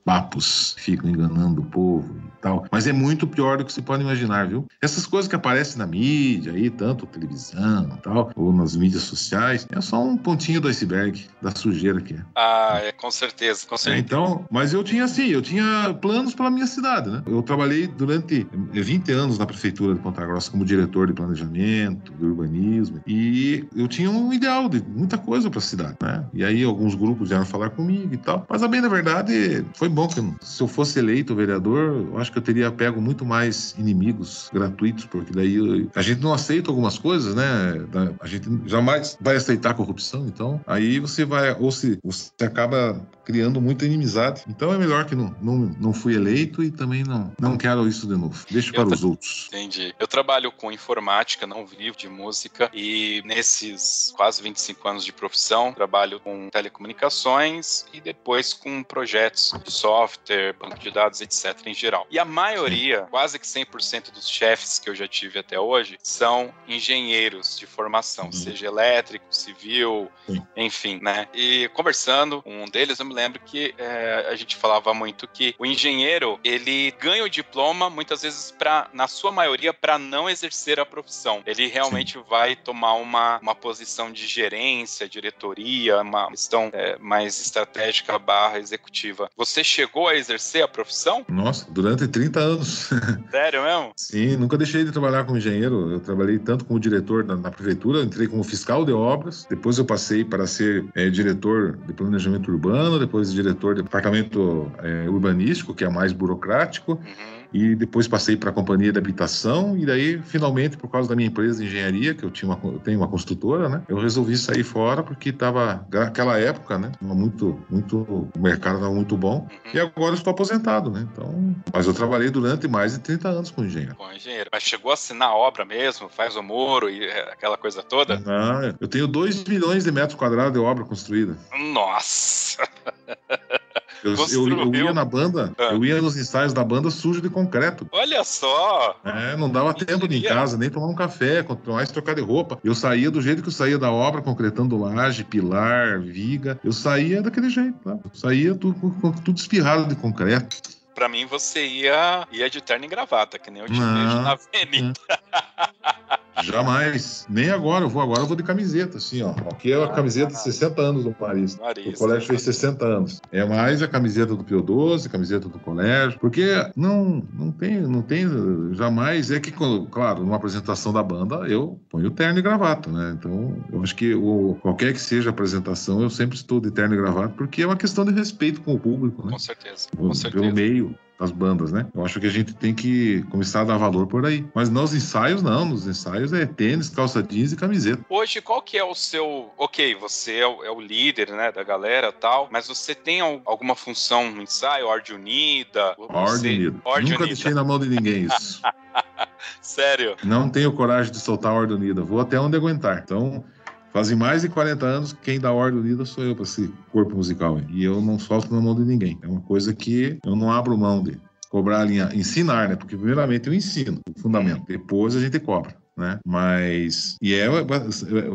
Speaker 2: Papos ficam enganando o povo tal. Mas é muito pior do que você pode imaginar, viu? Essas coisas que aparecem na mídia aí, tanto televisão tal, ou nas mídias sociais, é só um pontinho do iceberg da sujeira que é.
Speaker 1: Ah, é, com certeza, com certeza.
Speaker 2: É, então, mas eu tinha assim, eu tinha planos para minha cidade, né? Eu trabalhei durante 20 anos na prefeitura de Ponta Grossa como diretor de planejamento, de urbanismo, e eu tinha um ideal de muita coisa para a cidade, né? E aí alguns grupos vieram falar comigo e tal. Mas a bem da verdade, foi bom que se eu fosse eleito vereador, eu acho que eu teria pego muito mais inimigos gratuitos, porque daí eu, a gente não aceita algumas coisas, né? A gente jamais vai aceitar corrupção, então aí você vai, ou se você acaba criando muita inimizade. Então é melhor que não, não, não fui eleito e também não, não quero isso de novo. Deixa para os outros.
Speaker 1: Entendi. Eu trabalho com informática, não vivo de música, e nesses quase 25 anos de profissão, trabalho com telecomunicações e depois com projetos de software, banco de dados, etc. em geral. E a maioria, quase que 100% dos chefes que eu já tive até hoje, são engenheiros de formação, uhum. seja elétrico, civil, enfim, né? E conversando com um deles, eu me lembro que é, a gente falava muito que o engenheiro, ele ganha o diploma muitas vezes para, na sua maioria, para não exercer a profissão. Ele realmente Sim. vai tomar uma, uma posição de gerência, diretoria, uma questão é, mais estratégica barra executiva. Você chegou a exercer a profissão?
Speaker 2: Nossa, durante 30 anos.
Speaker 1: Sério mesmo?
Speaker 2: Sim, nunca deixei de trabalhar como engenheiro. Eu trabalhei tanto como diretor na, na prefeitura, entrei como fiscal de obras, depois eu passei para ser é, diretor de planejamento urbano, depois diretor de departamento é, urbanístico, que é mais burocrático. Uhum e depois passei para a companhia de habitação e daí finalmente por causa da minha empresa de engenharia que eu tinha uma, eu tenho uma construtora né eu resolvi sair fora porque estava naquela época né muito muito o mercado estava muito bom uhum. e agora estou aposentado né então mas eu trabalhei durante mais de 30 anos com engenheiro.
Speaker 1: Com engenheiro. Mas chegou a assinar a obra mesmo? Faz o muro e é, aquela coisa toda?
Speaker 2: Ah, eu tenho 2 milhões de metros quadrados de obra construída.
Speaker 1: Nossa
Speaker 2: Eu, eu, eu, ia na banda, ah. eu ia nos ensaios da banda sujo de concreto.
Speaker 1: Olha só!
Speaker 2: É, não dava tempo de ir em casa, nem tomar um café, mais trocar de roupa. Eu saía do jeito que eu saía da obra, concretando laje, pilar, viga. Eu saía daquele jeito, tá? Eu saía tudo, tudo espirrado de concreto.
Speaker 1: Pra mim, você ia, ia de terno e gravata, que nem eu te vejo na avenida.
Speaker 2: Jamais. Nem agora. Eu vou agora, eu vou de camiseta, assim, ó. Aqui é a camiseta de 60 anos do. Marista. O colégio fez 60 anos. É mais a camiseta do Pio 12, camiseta do colégio. Porque não, não tem, não tem jamais. É que, claro, numa apresentação da banda, eu ponho terno e gravata, né? Então, eu acho que o, qualquer que seja a apresentação, eu sempre estou de terno e gravata, porque é uma questão de respeito com o público, né?
Speaker 1: Com certeza. Com certeza.
Speaker 2: Pelo meio das bandas, né? Eu acho que a gente tem que começar a dar valor por aí. Mas nos ensaios, não. Nos ensaios é tênis, calça jeans e camiseta.
Speaker 1: Hoje, qual que é o seu... Ok, você é o, é o líder, né, da galera tal, mas você tem alguma função no ensaio? Ordem unida?
Speaker 2: Ordem unida. Ordem Nunca unida. deixei na mão de ninguém isso.
Speaker 1: Sério?
Speaker 2: Não tenho coragem de soltar a ordem unida. Vou até onde aguentar. Então... Fazem mais de 40 anos que quem dá ordem unida sou eu para esse corpo musical. E eu não solto na mão de ninguém. É uma coisa que eu não abro mão de cobrar a linha, ensinar, né? Porque primeiramente eu ensino o fundamento, depois a gente cobra né? Mas. E é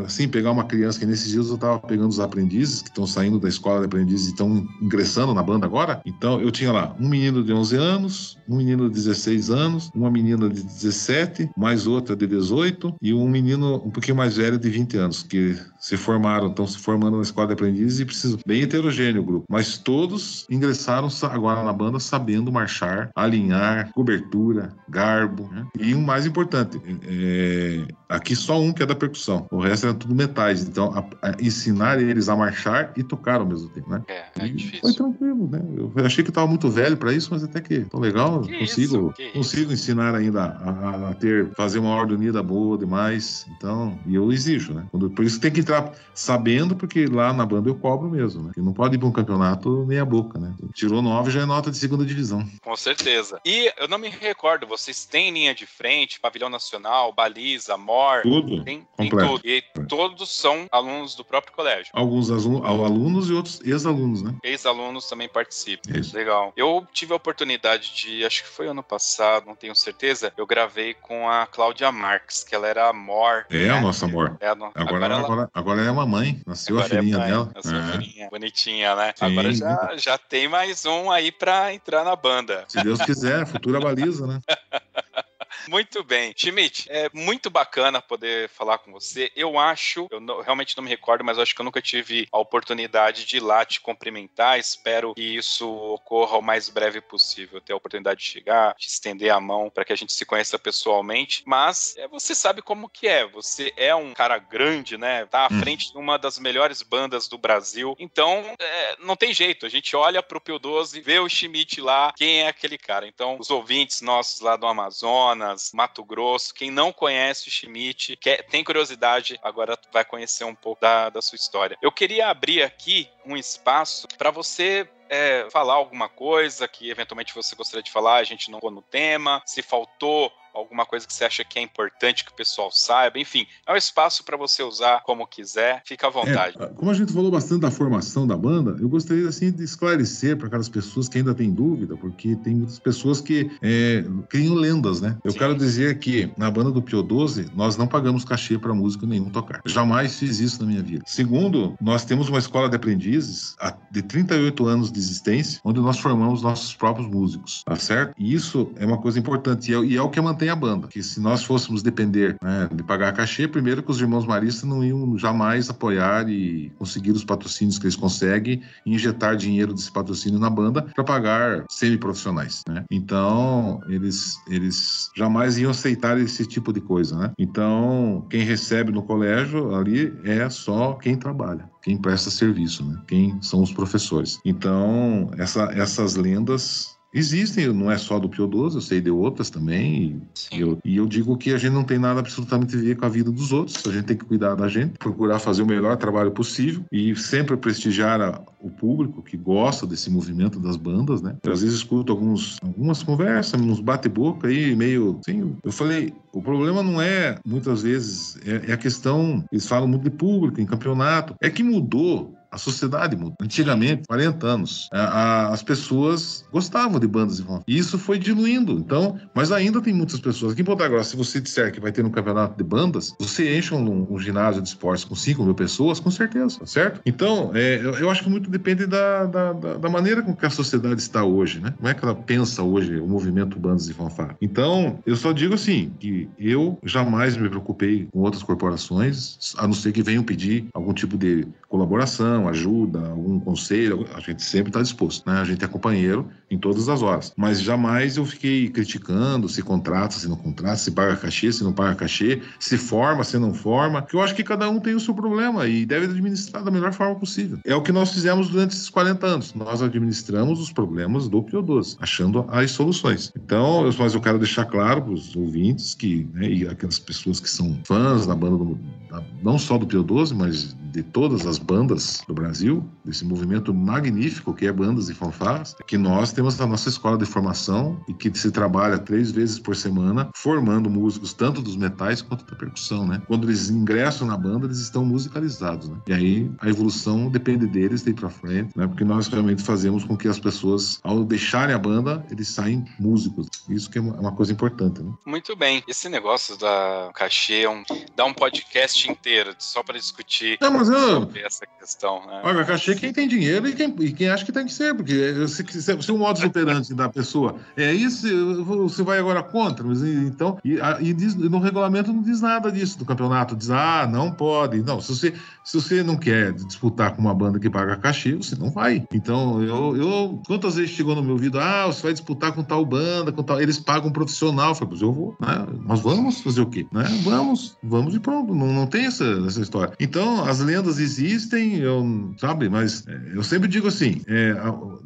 Speaker 2: assim, pegar uma criança que nesses dias eu tava pegando os aprendizes que estão saindo da escola de aprendizes e estão ingressando na banda agora. Então eu tinha lá um menino de 11 anos, um menino de 16 anos, uma menina de 17, mais outra de 18 e um menino um pouquinho mais velho de 20 anos, que se formaram, estão se formando na escola de aprendizes e precisam. Bem heterogêneo o grupo, mas todos ingressaram agora na banda sabendo marchar, alinhar, cobertura, garbo. Né? E o mais importante, é, é, aqui só um que é da percussão, o resto era tudo metais. Então, a, a ensinar eles a marchar e tocar ao mesmo tempo, né?
Speaker 1: É, é difícil.
Speaker 2: Foi tranquilo, né? Eu achei que estava muito velho para isso, mas até que tô legal, que consigo, isso, consigo isso? ensinar ainda a, a, ter, fazer uma ordem unida boa demais. Então, e eu exijo, né? Quando, por isso tem que entrar sabendo, porque lá na banda eu cobro mesmo, né? Que não pode ir para um campeonato meia boca, né? Tirou nove já é nota de segunda divisão.
Speaker 1: Com certeza. E eu não me recordo, vocês têm linha de frente, pavilhão nacional, bali Lisa, Mor.
Speaker 2: Tudo.
Speaker 1: Tem, tem tudo. E todos são alunos do próprio colégio.
Speaker 2: Alguns alunos e outros ex-alunos, né?
Speaker 1: Ex-alunos também participam. Isso. Legal. Eu tive a oportunidade de, acho que foi ano passado, não tenho certeza, eu gravei com a Cláudia Marques, que ela era a Mor.
Speaker 2: É né? a nossa Mor. É a no... agora, agora, ela... agora, agora é uma mãe. Nasceu agora a é filhinha é dela. Nasceu
Speaker 1: é. a filhinha. Bonitinha, né? Sim. Agora já, já tem mais um aí pra entrar na banda.
Speaker 2: Se Deus quiser, futura baliza, né?
Speaker 1: Muito bem. Schmidt, é muito bacana poder falar com você. Eu acho, eu não, realmente não me recordo, mas eu acho que eu nunca tive a oportunidade de ir lá te cumprimentar. Espero que isso ocorra o mais breve possível. Ter a oportunidade de chegar, de estender a mão para que a gente se conheça pessoalmente. Mas é, você sabe como que é. Você é um cara grande, né? Tá à hum. frente de uma das melhores bandas do Brasil. Então, é, não tem jeito. A gente olha pro Pio 12, vê o Schmidt lá, quem é aquele cara. Então, os ouvintes nossos lá do Amazonas, Mato Grosso. Quem não conhece o Schmidt, quer, tem curiosidade, agora vai conhecer um pouco da, da sua história. Eu queria abrir aqui um espaço para você é, falar alguma coisa que eventualmente você gostaria de falar, a gente não ficou no tema, se faltou alguma coisa que você acha que é importante que o pessoal saiba. Enfim, é um espaço para você usar como quiser. Fica à vontade.
Speaker 2: É, como a gente falou bastante da formação da banda, eu gostaria assim de esclarecer para aquelas pessoas que ainda têm dúvida, porque tem muitas pessoas que é, criam lendas, né? Eu Sim. quero dizer que na banda do Pio 12 nós não pagamos cachê para músico nenhum tocar. Jamais fiz isso na minha vida. Segundo, nós temos uma escola de aprendizes de 38 anos de existência, onde nós formamos nossos próprios músicos, tá certo? E isso é uma coisa importante e é, e é o que mantém a banda. Que se nós fôssemos depender né, de pagar cachê, primeiro que os irmãos maristas não iam jamais apoiar e conseguir os patrocínios que eles conseguem e injetar dinheiro desse patrocínio na banda para pagar semi-profissionais, né? Então, eles, eles jamais iam aceitar esse tipo de coisa, né? Então, quem recebe no colégio ali é só quem trabalha quem presta serviço, né? quem são os professores. Então, essa, essas lendas Existem, não é só do Pio 12, eu sei de outras também. E eu, e eu, digo que a gente não tem nada absolutamente a ver com a vida dos outros. A gente tem que cuidar da gente, procurar fazer o melhor trabalho possível e sempre prestigiar a, o público que gosta desse movimento das bandas, né? Eu, às vezes escuto alguns, algumas conversas, uns bate-boca aí, meio. Assim, eu falei, o problema não é, muitas vezes, é, é a questão. Eles falam muito de público, em campeonato. É que mudou A sociedade muda. Antigamente, 40 anos, a, a, as pessoas gostavam de bandas de rock. E isso foi diluindo. Então, mas ainda tem muitas pessoas. Aqui em Ponta Grossa, se você disser que vai ter um campeonato de bandas, você enche um, um ginásio de esportes com 5 mil pessoas, com certeza, tá certo? Então, é, eu, eu, acho que muito depende da, da, da, maneira com que a sociedade está hoje, né? Como é que ela pensa hoje o movimento bandas de fanfarra. Então, eu só digo assim, que eu jamais me preocupei com outras corporações, a não ser que venham pedir algum tipo de colaboração, ajuda, algum conselho, a gente sempre está disposto, né? A gente é companheiro em todas as horas. Mas jamais eu fiquei criticando se contrata, se não contrata, se paga cachê, se não paga cachê, se forma, se não forma, que eu acho que cada um tem o seu problema e deve administrar da melhor forma possível. É o que nós fizemos durante esses 40 anos. Nós administramos os problemas do Pio 12, achando as soluções. Então, mas eu quero deixar claro para os ouvintes que, né, e aquelas pessoas que são fãs da banda, do, da, não só do Pio 12, mas de todas as bandas do Brasil, desse movimento magnífico que é bandas e fanfarras, que nós temos a nossa escola de formação e que se trabalha três vezes por semana formando músicos tanto dos metais quanto da percussão, né? Quando eles ingressam na banda, eles estão musicalizados, né? E aí a evolução depende deles daí para frente, né? Porque nós realmente fazemos com que as pessoas, ao deixarem a banda, eles saem músicos. Isso que é uma coisa importante, né?
Speaker 1: Muito bem. Esse negócio da cachê é um, dá um podcast inteiro só para discutir.
Speaker 2: Não, mas
Speaker 1: eu... essa questão. Né?
Speaker 2: Olha, cachê quem tem dinheiro e quem, e quem acha que tem que ser, porque se, se, se o modus operandi da pessoa é isso, você vai agora contra. Mas, então, e, e, diz, no regulamento não diz nada disso do campeonato. Diz, ah, não pode. Não, se você, se você não quer disputar com uma banda que paga cachê, você não vai. Então, eu, eu quantas vezes chegou no meu ouvido, ah, você vai disputar com tal banda, com tal. Eles pagam um profissional. Eu falei, pois eu vou, né? Nós vamos fazer o quê? Né? Vamos, vamos e pronto. Não, não tem essa, essa história. Então, as lendas existem, eu, sabe, mas é, eu sempre digo assim: é,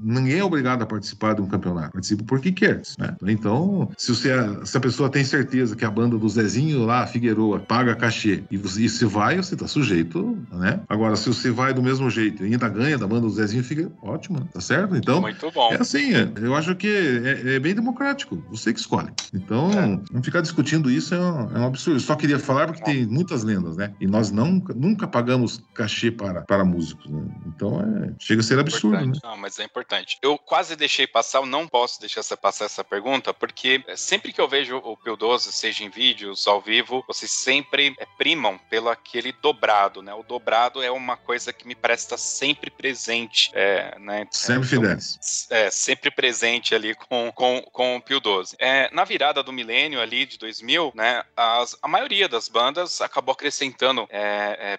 Speaker 2: ninguém é obrigado a participar de um campeonato, participa porque quer. Né? Então, se, você, se a pessoa tem certeza que a banda do Zezinho lá, Figueroa, paga cachê e você, e você vai, você está sujeito, né? Agora, se você vai do mesmo jeito e ainda ganha da banda do Zezinho Figueroa, ótimo, tá certo? Então,
Speaker 1: Muito bom.
Speaker 2: é assim, é, eu acho que é, é, bem democrático, você que escolhe. Então, é. não ficar discutindo isso é um, é um absurdo. Só queria falar porque tem muitas lendas, né? E nós não, nunca pagamos cachê para, para músicos, né? Então é, chega a ser absurdo,
Speaker 1: né?
Speaker 2: Não,
Speaker 1: mas é importante. Eu quase deixei passar, eu não posso deixar passar essa pergunta, porque sempre que eu vejo o Pio 12, seja em vídeos, ao vivo, vocês sempre é, primam pelo aquele dobrado, né? O dobrado é uma coisa que me presta sempre presente, é, né?
Speaker 2: Sempre então, fidelis.
Speaker 1: É, sempre presente ali com, com, com o Pio 12. É, na virada do milênio ali, de 2000, né? As, a maioria das bandas acabou acrescentando é, é,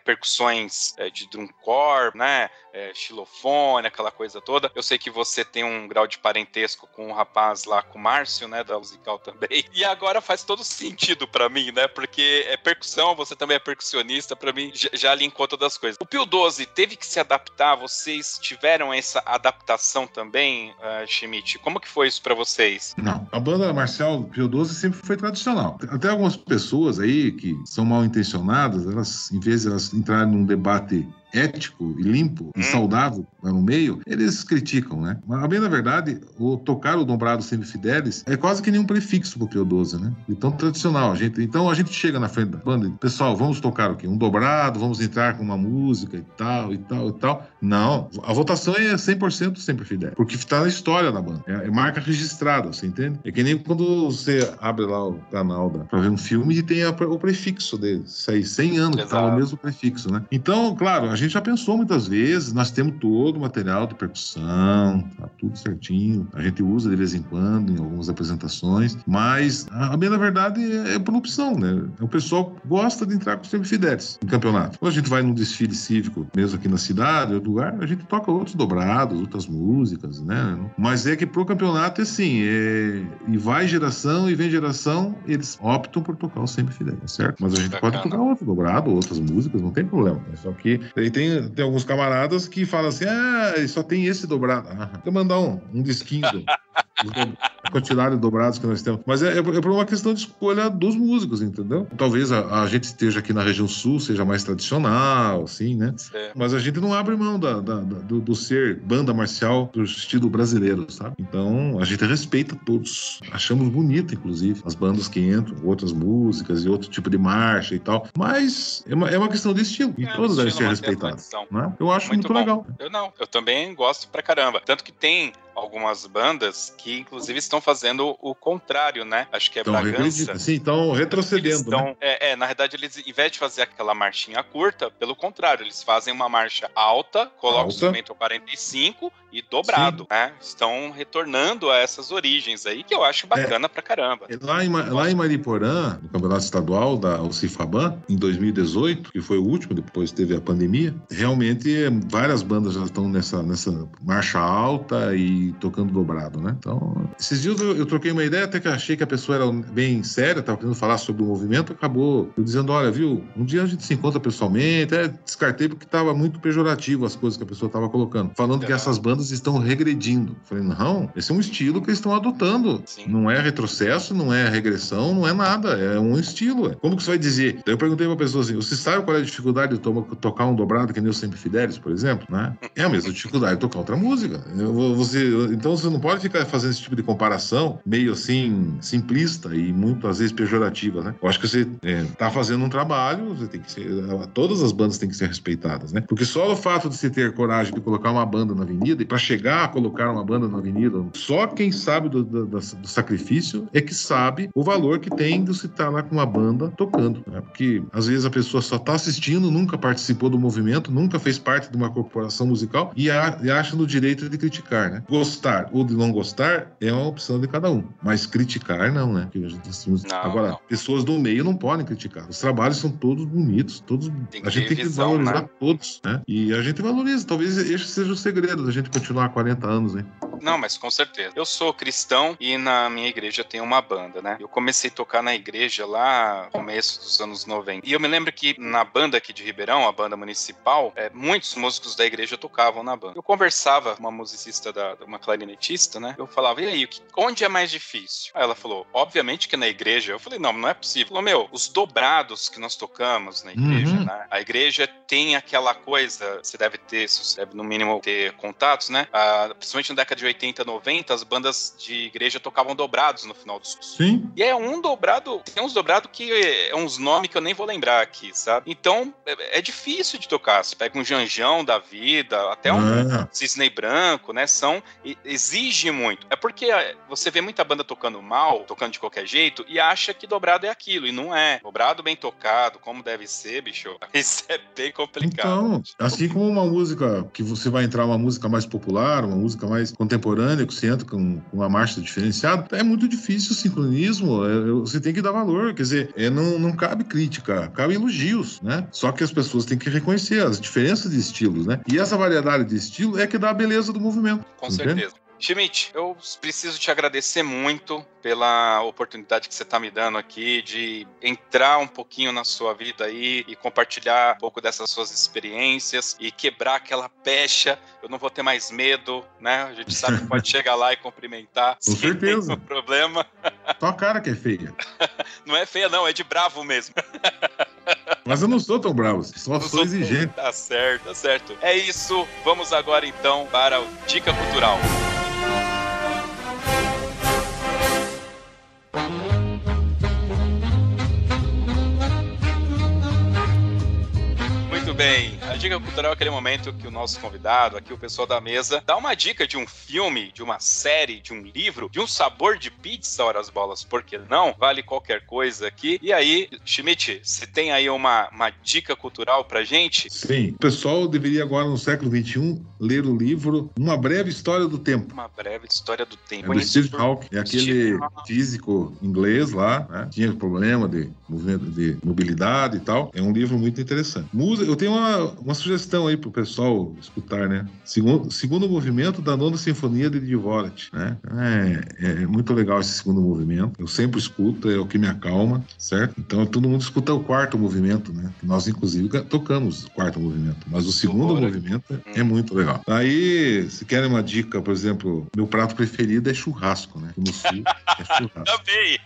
Speaker 1: percussões é, de drumcore, né? É, xilofone, aquela coisa toda. Eu sei que você tem um grau de parentesco com o um rapaz lá, com o Márcio, né? Da musical também. E agora faz todo sentido para mim, né? Porque é percussão, você também é percussionista, para mim já, já linkou todas as coisas. O Pio 12 teve que se adaptar, vocês tiveram essa adaptação também, uh, Schmidt? Como que foi isso para vocês?
Speaker 2: Não, a banda marcial Pio 12 sempre foi tradicional. Até algumas pessoas aí que são mal intencionadas, elas, em vez de elas entrarem num debate ético e limpo e hum. saudável no meio, eles criticam, né? Mas, bem na verdade, o tocar o dobrado semifidelis é quase que nenhum prefixo pro Pio 12, né? Então, tradicional. A gente, então, a gente chega na frente da banda e, pessoal, vamos tocar o quê? Um dobrado, vamos entrar com uma música e tal, e tal, e tal. Não. A votação é 100% sempre fidel, porque está na história da banda. É, é, marca registrada, você entende? É que nem quando você abre lá o canal da, pra ver um filme e tem a, o prefixo dele. Isso aí, 100 anos Exato. tá o mesmo prefixo, né? Então, claro, a gente já pensou muitas vezes, nós temos todo o material de percussão, tá tudo certinho. A gente usa de vez em quando em algumas apresentações, mas a bem na verdade é, é por opção, né? O pessoal gosta de entrar com sempre fidelis em campeonato. Quando a gente vai num desfile cívico, mesmo aqui na cidade, outro lugar, a gente toca outros dobrados, outras músicas, né? Mas é que pro campeonato é assim, é... e vai geração e vem geração, eles optam por tocar o sempre fidelis, certo? Mas a gente pode tocar outro dobrado, outras músicas, não tem problema. Só que tem, tem alguns camaradas que falam assim: ah, só tem esse dobrado. Ah, vou mandar um, um disquinho. a quantidade de dobrados que nós temos. Mas é, é, é por uma questão de escolha dos músicos, entendeu? Talvez a, a, gente esteja aqui na região sul, seja mais tradicional, assim, né? É. Mas a gente não abre mão da, da, da, do, do, ser banda marcial do estilo brasileiro, sabe? Então a gente respeita todos. Achamos bonito, inclusive, as bandas que entram, outras músicas e outro tipo de marcha e tal. Mas é uma, é uma questão de estilo. E é, todas devem ser respeitadas. Né? Eu acho muito, muito legal.
Speaker 1: Eu não, eu também gosto pra caramba. Tanto que tem algumas bandas que, inclusive, estão fazendo o contrário, né? Acho que é
Speaker 2: então,
Speaker 1: Bragança.
Speaker 2: Sim, estão retrocedendo. Estão,
Speaker 1: né? é, é, na verdade, eles, em vez de fazer aquela marchinha curta, pelo contrário, eles fazem uma marcha alta, colocam alta. o instrumento 45 e dobrado, Sim. né? Estão retornando a essas origens aí, que eu acho bacana é, pra caramba.
Speaker 2: É, lá em, lá em Mariporã, no Campeonato Estadual da Ucifaban, em 2018, que foi o último, depois teve a pandemia, realmente várias bandas já estão nessa, nessa marcha alta e tocando dobrado, né? Então, esses dias eu, eu troquei uma ideia, até que achei que a pessoa era bem séria, estava querendo falar sobre o movimento, acabou eu dizendo, olha, viu, um dia a gente se encontra pessoalmente, até descartei porque estava muito pejorativo as coisas que a pessoa estava colocando, falando é. que essas bandas estão regredindo. falei, não, esse é um estilo que eles estão adotando. Sim. Não é retrocesso, não é regressão, não é nada, é um estilo. Como que você vai dizer? Daí eu perguntei pra pessoa assim, você sabe qual é a dificuldade de tocar um dobrado que nem o Sempre Fidelis, por exemplo, né? É a mesma dificuldade de tocar outra música. Você, então você não pode ficar fazendo esse tipo de comparação meio assim, simplista e muitas vezes pejorativa, né? Eu acho que você é, tá fazendo um trabalho, você tem que ser, todas as bandas têm que ser respeitadas, né? Porque só o fato de você ter coragem de colocar uma banda na avenida e para chegar a colocar uma banda na avenida, só quem sabe do, do, do, sacrifício é que sabe o valor que tem de você estar tá lá com uma banda tocando, né? Porque às vezes a pessoa só tá assistindo, nunca participou do movimento, nunca fez parte de uma corporação musical e, a, e acha no direito de criticar, né? Gostar ou de não gostar é uma opção de cada um, mas criticar não, né? Não, Agora, não. pessoas do meio não podem criticar. Os trabalhos são todos bonitos, todos. a gente tem que visão, valorizar né? todos, né? E a gente valoriza. Talvez esse seja o segredo da gente continuar há 40 anos, hein?
Speaker 1: Não, mas com certeza. Eu sou cristão e na minha igreja tem uma banda, né? Eu comecei a tocar na igreja lá no começo dos anos 90. E eu me lembro que na banda aqui de Ribeirão, a banda municipal, é, muitos músicos da igreja tocavam na banda. Eu conversava com uma musicista, da, uma clarinetista, né? Eu falava, e aí, onde é mais difícil? Aí ela falou, obviamente que na igreja. Eu falei, não, não é possível. Falou, meu, os dobrados que nós tocamos na igreja, uhum. né? A igreja tem aquela coisa, você deve ter, você deve no mínimo ter contatos, né? Ah, principalmente na década de 80, 90, as bandas de igreja tocavam dobrados no final dos
Speaker 2: Sim.
Speaker 1: E é um dobrado, tem uns dobrados que é uns nomes que eu nem vou lembrar aqui, sabe? Então, é, é difícil de tocar. Você pega um Janjão da vida, até um é. Cisne Branco, né? São, exige muito. É porque é, você vê muita banda tocando mal, tocando de qualquer jeito, e acha que dobrado é aquilo, e não é. Dobrado bem tocado, como deve ser, bicho, isso é bem complicado.
Speaker 2: Então, assim como uma música que você vai entrar uma música mais popular, uma música mais contemporânea, que você entra com uma marcha diferenciada, é muito difícil o sincronismo, é, você tem que dar valor, quer dizer, é, não, não cabe crítica, cabe elogios, né? Só que as pessoas têm que reconhecer as diferenças de estilos, né? E essa variedade de estilo é que dá a beleza do movimento.
Speaker 1: Com entende? certeza. Schmidt, eu preciso te agradecer muito pela oportunidade que você está me dando aqui de entrar um pouquinho na sua vida aí e compartilhar um pouco dessas suas experiências e quebrar aquela pecha. Eu não vou ter mais medo, né? A gente sabe que pode chegar lá e cumprimentar.
Speaker 2: Com certeza.
Speaker 1: Não problema.
Speaker 2: Só a cara que é feia.
Speaker 1: Não é feia, não, é de bravo mesmo.
Speaker 2: Mas eu não sou tão bravo, só não sou exigente.
Speaker 1: Tá certo, tá certo. É isso. Vamos agora então para o Dica Cultural. Muito bem, a dica cultural é aquele momento que o nosso convidado, aqui o pessoal da mesa, dá uma dica de um filme, de uma série, de um livro, de um sabor de pizza, horas bolas, por que não? Vale qualquer coisa aqui. E aí, Schmidt, você tem aí uma, uma dica cultural pra gente?
Speaker 2: Sim, o pessoal deveria agora no século XXI ler o livro Uma Breve História do Tempo.
Speaker 1: Uma Breve História do Tempo.
Speaker 2: É do Steve Hawking, é aquele físico inglês lá, né? tinha problema de movimento de mobilidade e tal. É um livro muito interessante. Música, eu tenho uma, uma sugestão aí pro pessoal escutar, né? Segundo, segundo movimento da nona sinfonia de Dvorak, né? É, é, muito legal esse segundo movimento. Eu sempre escuto, é o que me acalma, certo? Então todo mundo escuta o quarto movimento, né? Nós, inclusive, tocamos o quarto movimento. Mas o segundo movimento é muito legal. Aí, se querem uma dica, por exemplo, meu prato preferido é churrasco, né? No sul é churrasco.
Speaker 1: Também.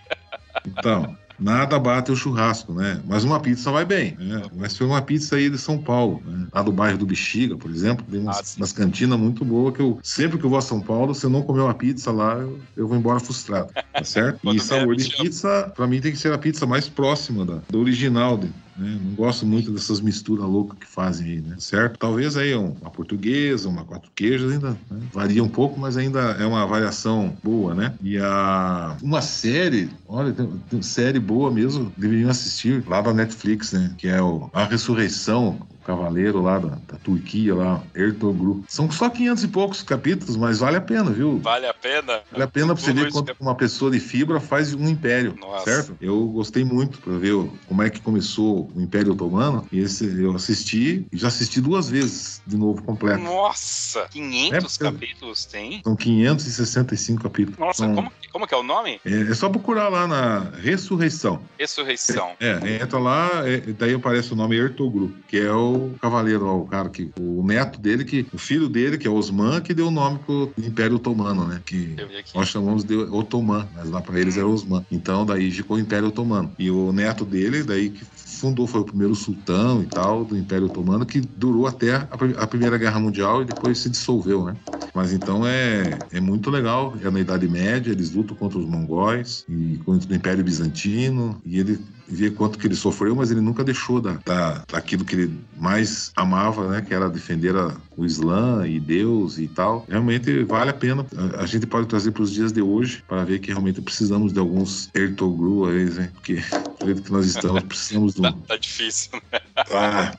Speaker 2: Então, Nada bate o churrasco, né? Mas uma pizza vai bem. Né? Mas foi uma pizza aí de São Paulo, né? lá do bairro do Bexiga, por exemplo, tem umas, ah, umas cantinas muito boas que eu sempre que eu vou a São Paulo, se eu não comer uma pizza lá, eu, eu vou embora frustrado, tá certo? e sabor de pizza, para mim tem que ser a pizza mais próxima da, do original, de, né? Não gosto muito dessas misturas loucas que fazem aí, né? Certo? Talvez aí uma portuguesa, uma quatro queijos ainda né? varia um pouco, mas ainda é uma variação boa, né? E a uma série, olha, tem, tem série boa mesmo, deveriam assistir lá da Netflix, né? Que é o A Ressurreição, cavaleiro lá da, da Turquia, lá, Ertugrul. São só 500 e poucos capítulos, mas vale a pena, viu?
Speaker 1: Vale a pena?
Speaker 2: Vale a pena pra você ver quanto uma pessoa de fibra faz um império, Nossa. certo? Eu gostei muito pra ver como é que começou o Império Otomano, e esse eu assisti, e já assisti duas vezes de novo completo.
Speaker 1: Nossa! 500 é, capítulos tem?
Speaker 2: São 565 capítulos.
Speaker 1: Nossa,
Speaker 2: são,
Speaker 1: como, como que é o nome?
Speaker 2: É, é, só procurar lá na Ressurreição.
Speaker 1: Ressurreição.
Speaker 2: É, é entra lá, é, daí aparece o nome Ertugrul, que é o o cavaleiro, ó, o cara que. O neto dele, que. O filho dele, que é Osman, que deu o nome pro Império Otomano, né? Que nós chamamos de Otomã, mas lá para eles era Osman. Então daí ficou o Império Otomano. E o neto dele, daí que fundou, foi o primeiro sultão e tal do Império Otomano, que durou até a, Primeira Guerra Mundial e depois se dissolveu, né? Mas então é, é muito legal. É na Idade Média, eles lutam contra os mongóis e contra o Império Bizantino, e ele vê quanto que ele sofreu, mas ele nunca deixou da, da, daquilo que ele mais amava, né? Que era defender a, o Islã e Deus e tal. Realmente vale a pena. A, a gente pode trazer para os dias de hoje para ver que realmente precisamos de alguns Ertogru aí, né? Porque do jeito que nós estamos, precisamos do.
Speaker 1: Tá, tá difícil, né?
Speaker 2: Ah,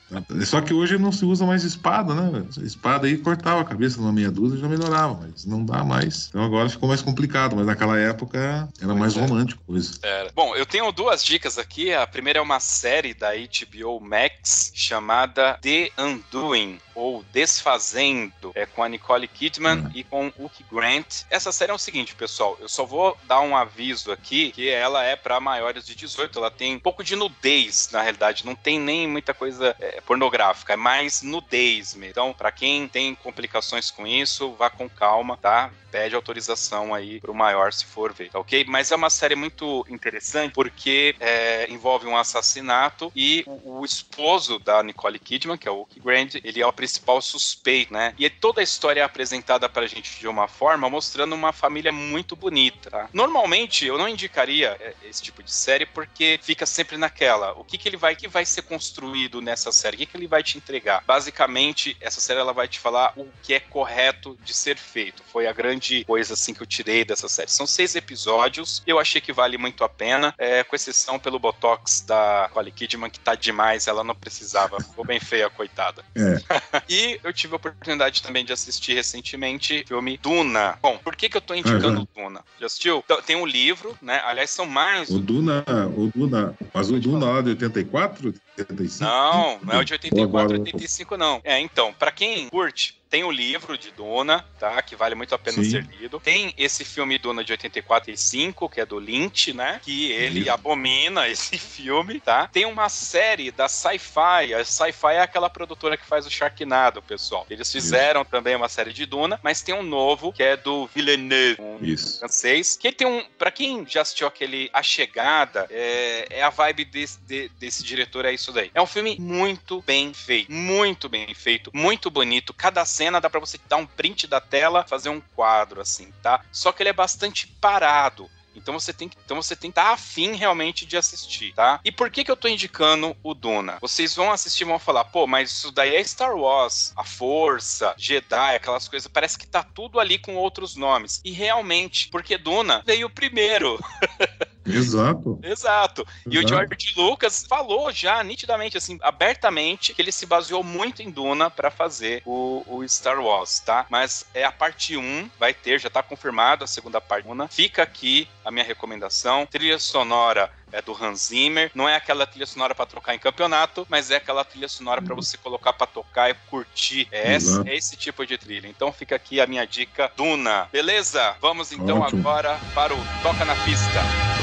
Speaker 2: só que hoje não se usa mais espada, né? Espada aí cortava a cabeça numa meia dúzia e já melhorava, mas não dá mais. Então agora ficou mais complicado, mas naquela época era mais é. romântico isso.
Speaker 1: Era. Bom, eu tenho duas dicas aqui aqui. A primeira é uma série da HBO Max chamada The Undoing ou Desfazendo, é com a Nicole Kidman uhum. e com o Hugh Grant. Essa série é o seguinte, pessoal, eu só vou dar um aviso aqui que ela é para maiores de 18, ela tem um pouco de nudez, na realidade, não tem nem muita coisa é, pornográfica, é mais nudez mesmo. Então, para quem tem complicações com isso, vá com calma, tá? Pede autorização aí pro maior se for ver, tá ok? Mas é uma série muito interessante porque é, envolve um assassinato e o, o, esposo da Nicole Kidman, que é o Hugh Grant, ele é o principal suspeito, né? E toda a história é apresentada pra gente de uma forma mostrando uma família muito bonita, tá? Normalmente eu não indicaria é, esse tipo de série porque fica sempre naquela, o que que ele vai que vai ser construído nessa série? O que que ele vai te entregar? Basicamente, essa série ela vai te falar o que é correto de ser feito. Foi a grande coisa assim que eu tirei dessa série. São seis episódios, eu achei que vale muito a pena, é, com exceção pelo botox da Nicole Kidman que tá demais, ela não precisava, ficou bem feia, coitada. É. e eu tive a oportunidade também de assistir recentemente o filme Duna. Bom, por que que eu tô indicando uhum. Duna? Já assistiu? Então, tem um livro, né? Aliás, são mais...
Speaker 2: O Duna, o Duna, mas o Duna lá de 84, 85?
Speaker 1: Não, não é o de 84, Agora... 85 não. É, então, para quem curte tem o livro de Duna, tá? Que vale muito a pena Sim. ser lido. Tem esse filme Duna de 84 e 5, que é do Lynch, né? Que ele Isso. abomina esse filme, tá? Tem uma série da Sci-Fi. A Sci-Fi é aquela produtora que faz o Sharknado, pessoal. Eles fizeram Isso. também uma série de Duna, mas tem um novo que é do Villeneuve, um Isso. francês. Que tem um. Pra quem já assistiu aquele A Chegada, é, é a vibe desse, de, desse diretor, é isso daí. É um filme muito bem feito. Muito bem feito. Muito bonito. Cada cena dá para você dar um print da tela, fazer um quadro assim, tá? Só que ele é bastante parado. Então você tem que, então você tem estar tá afim realmente de assistir, tá? E por que que eu tô indicando o Duna? Vocês vão assistir e vão falar, pô, mas isso daí é Star Wars, a Força, Jedi, aquelas coisas, parece que tá tudo ali com outros nomes. E realmente, porque Duna veio primeiro.
Speaker 2: Exato.
Speaker 1: Exato. E o George Lucas falou já nitidamente, assim, abertamente, que ele se baseou muito em Duna para fazer o, o, Star Wars, tá? Mas é a parte 1, vai ter, já tá confirmado a segunda parte. Duna. Fica aqui a minha recomendação. Trilha sonora é do Hans Zimmer. Não é aquela trilha sonora para trocar em campeonato, mas é aquela trilha sonora para você colocar para tocar e curtir. É esse, é esse, tipo de trilha. Então fica aqui a minha dica, Duna. Beleza? Vamos então Ótimo. agora para o Toca na Pista.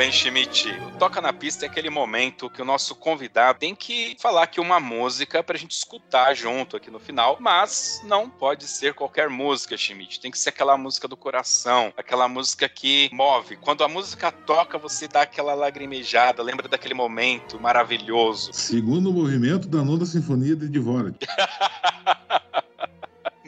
Speaker 1: Bem, Schmidt. O Toca na Pista é aquele momento que o nosso convidado tem que falar aqui uma música pra gente escutar junto aqui no final, mas não pode ser qualquer música, Schmidt. Tem que ser aquela música do coração, aquela música que move. Quando a música toca, você dá aquela lagrimejada, lembra daquele momento maravilhoso.
Speaker 2: Segundo movimento da nona sinfonia de Dvorak.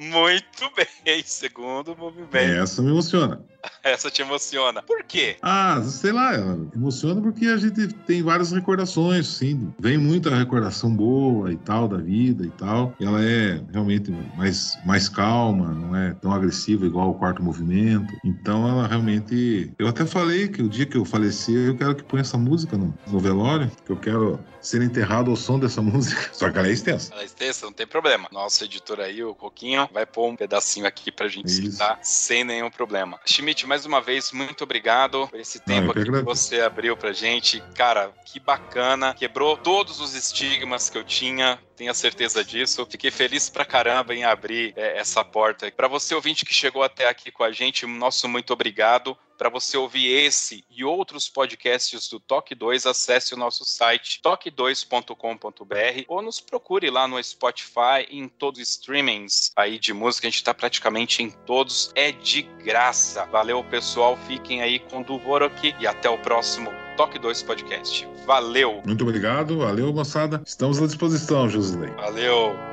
Speaker 1: Muito bem, segundo movimento.
Speaker 2: Essa me emociona.
Speaker 1: Essa te emociona. Por quê?
Speaker 2: Ah, sei lá, emociona porque a gente tem várias recordações, sim. Vem muita recordação boa e tal da vida e tal. E ela é realmente mais, mais calma, não é tão agressiva igual o quarto movimento. Então ela realmente. Eu até falei que o dia que eu falecer, eu quero que ponha essa música no, no velório, que eu quero ser enterrado ao som dessa música. Só que ela é extensa.
Speaker 1: Ela é extensa, não tem problema. Nosso editor aí, o Coquinho, vai pôr um pedacinho aqui pra gente Isso. escutar sem nenhum problema. Schmidt, mais uma vez, muito obrigado por esse tempo aqui que você abriu pra gente. Cara, que bacana. Quebrou todos os estigmas que eu tinha tenha certeza disso. Fiquei feliz pra caramba em abrir é, essa porta. Para você ouvinte que chegou até aqui com a gente, nosso muito obrigado. Para você ouvir esse e outros podcasts do Toque 2, acesse o nosso site toque2.com.br ou nos procure lá no Spotify e em todos os streamings aí de música. A gente está praticamente em todos. É de graça. Valeu, pessoal. Fiquem aí com o Dvorok e até o próximo Toque 2 Podcast. Valeu!
Speaker 2: Muito obrigado, valeu, moçada. Estamos à disposição, Josilei.
Speaker 1: Valeu!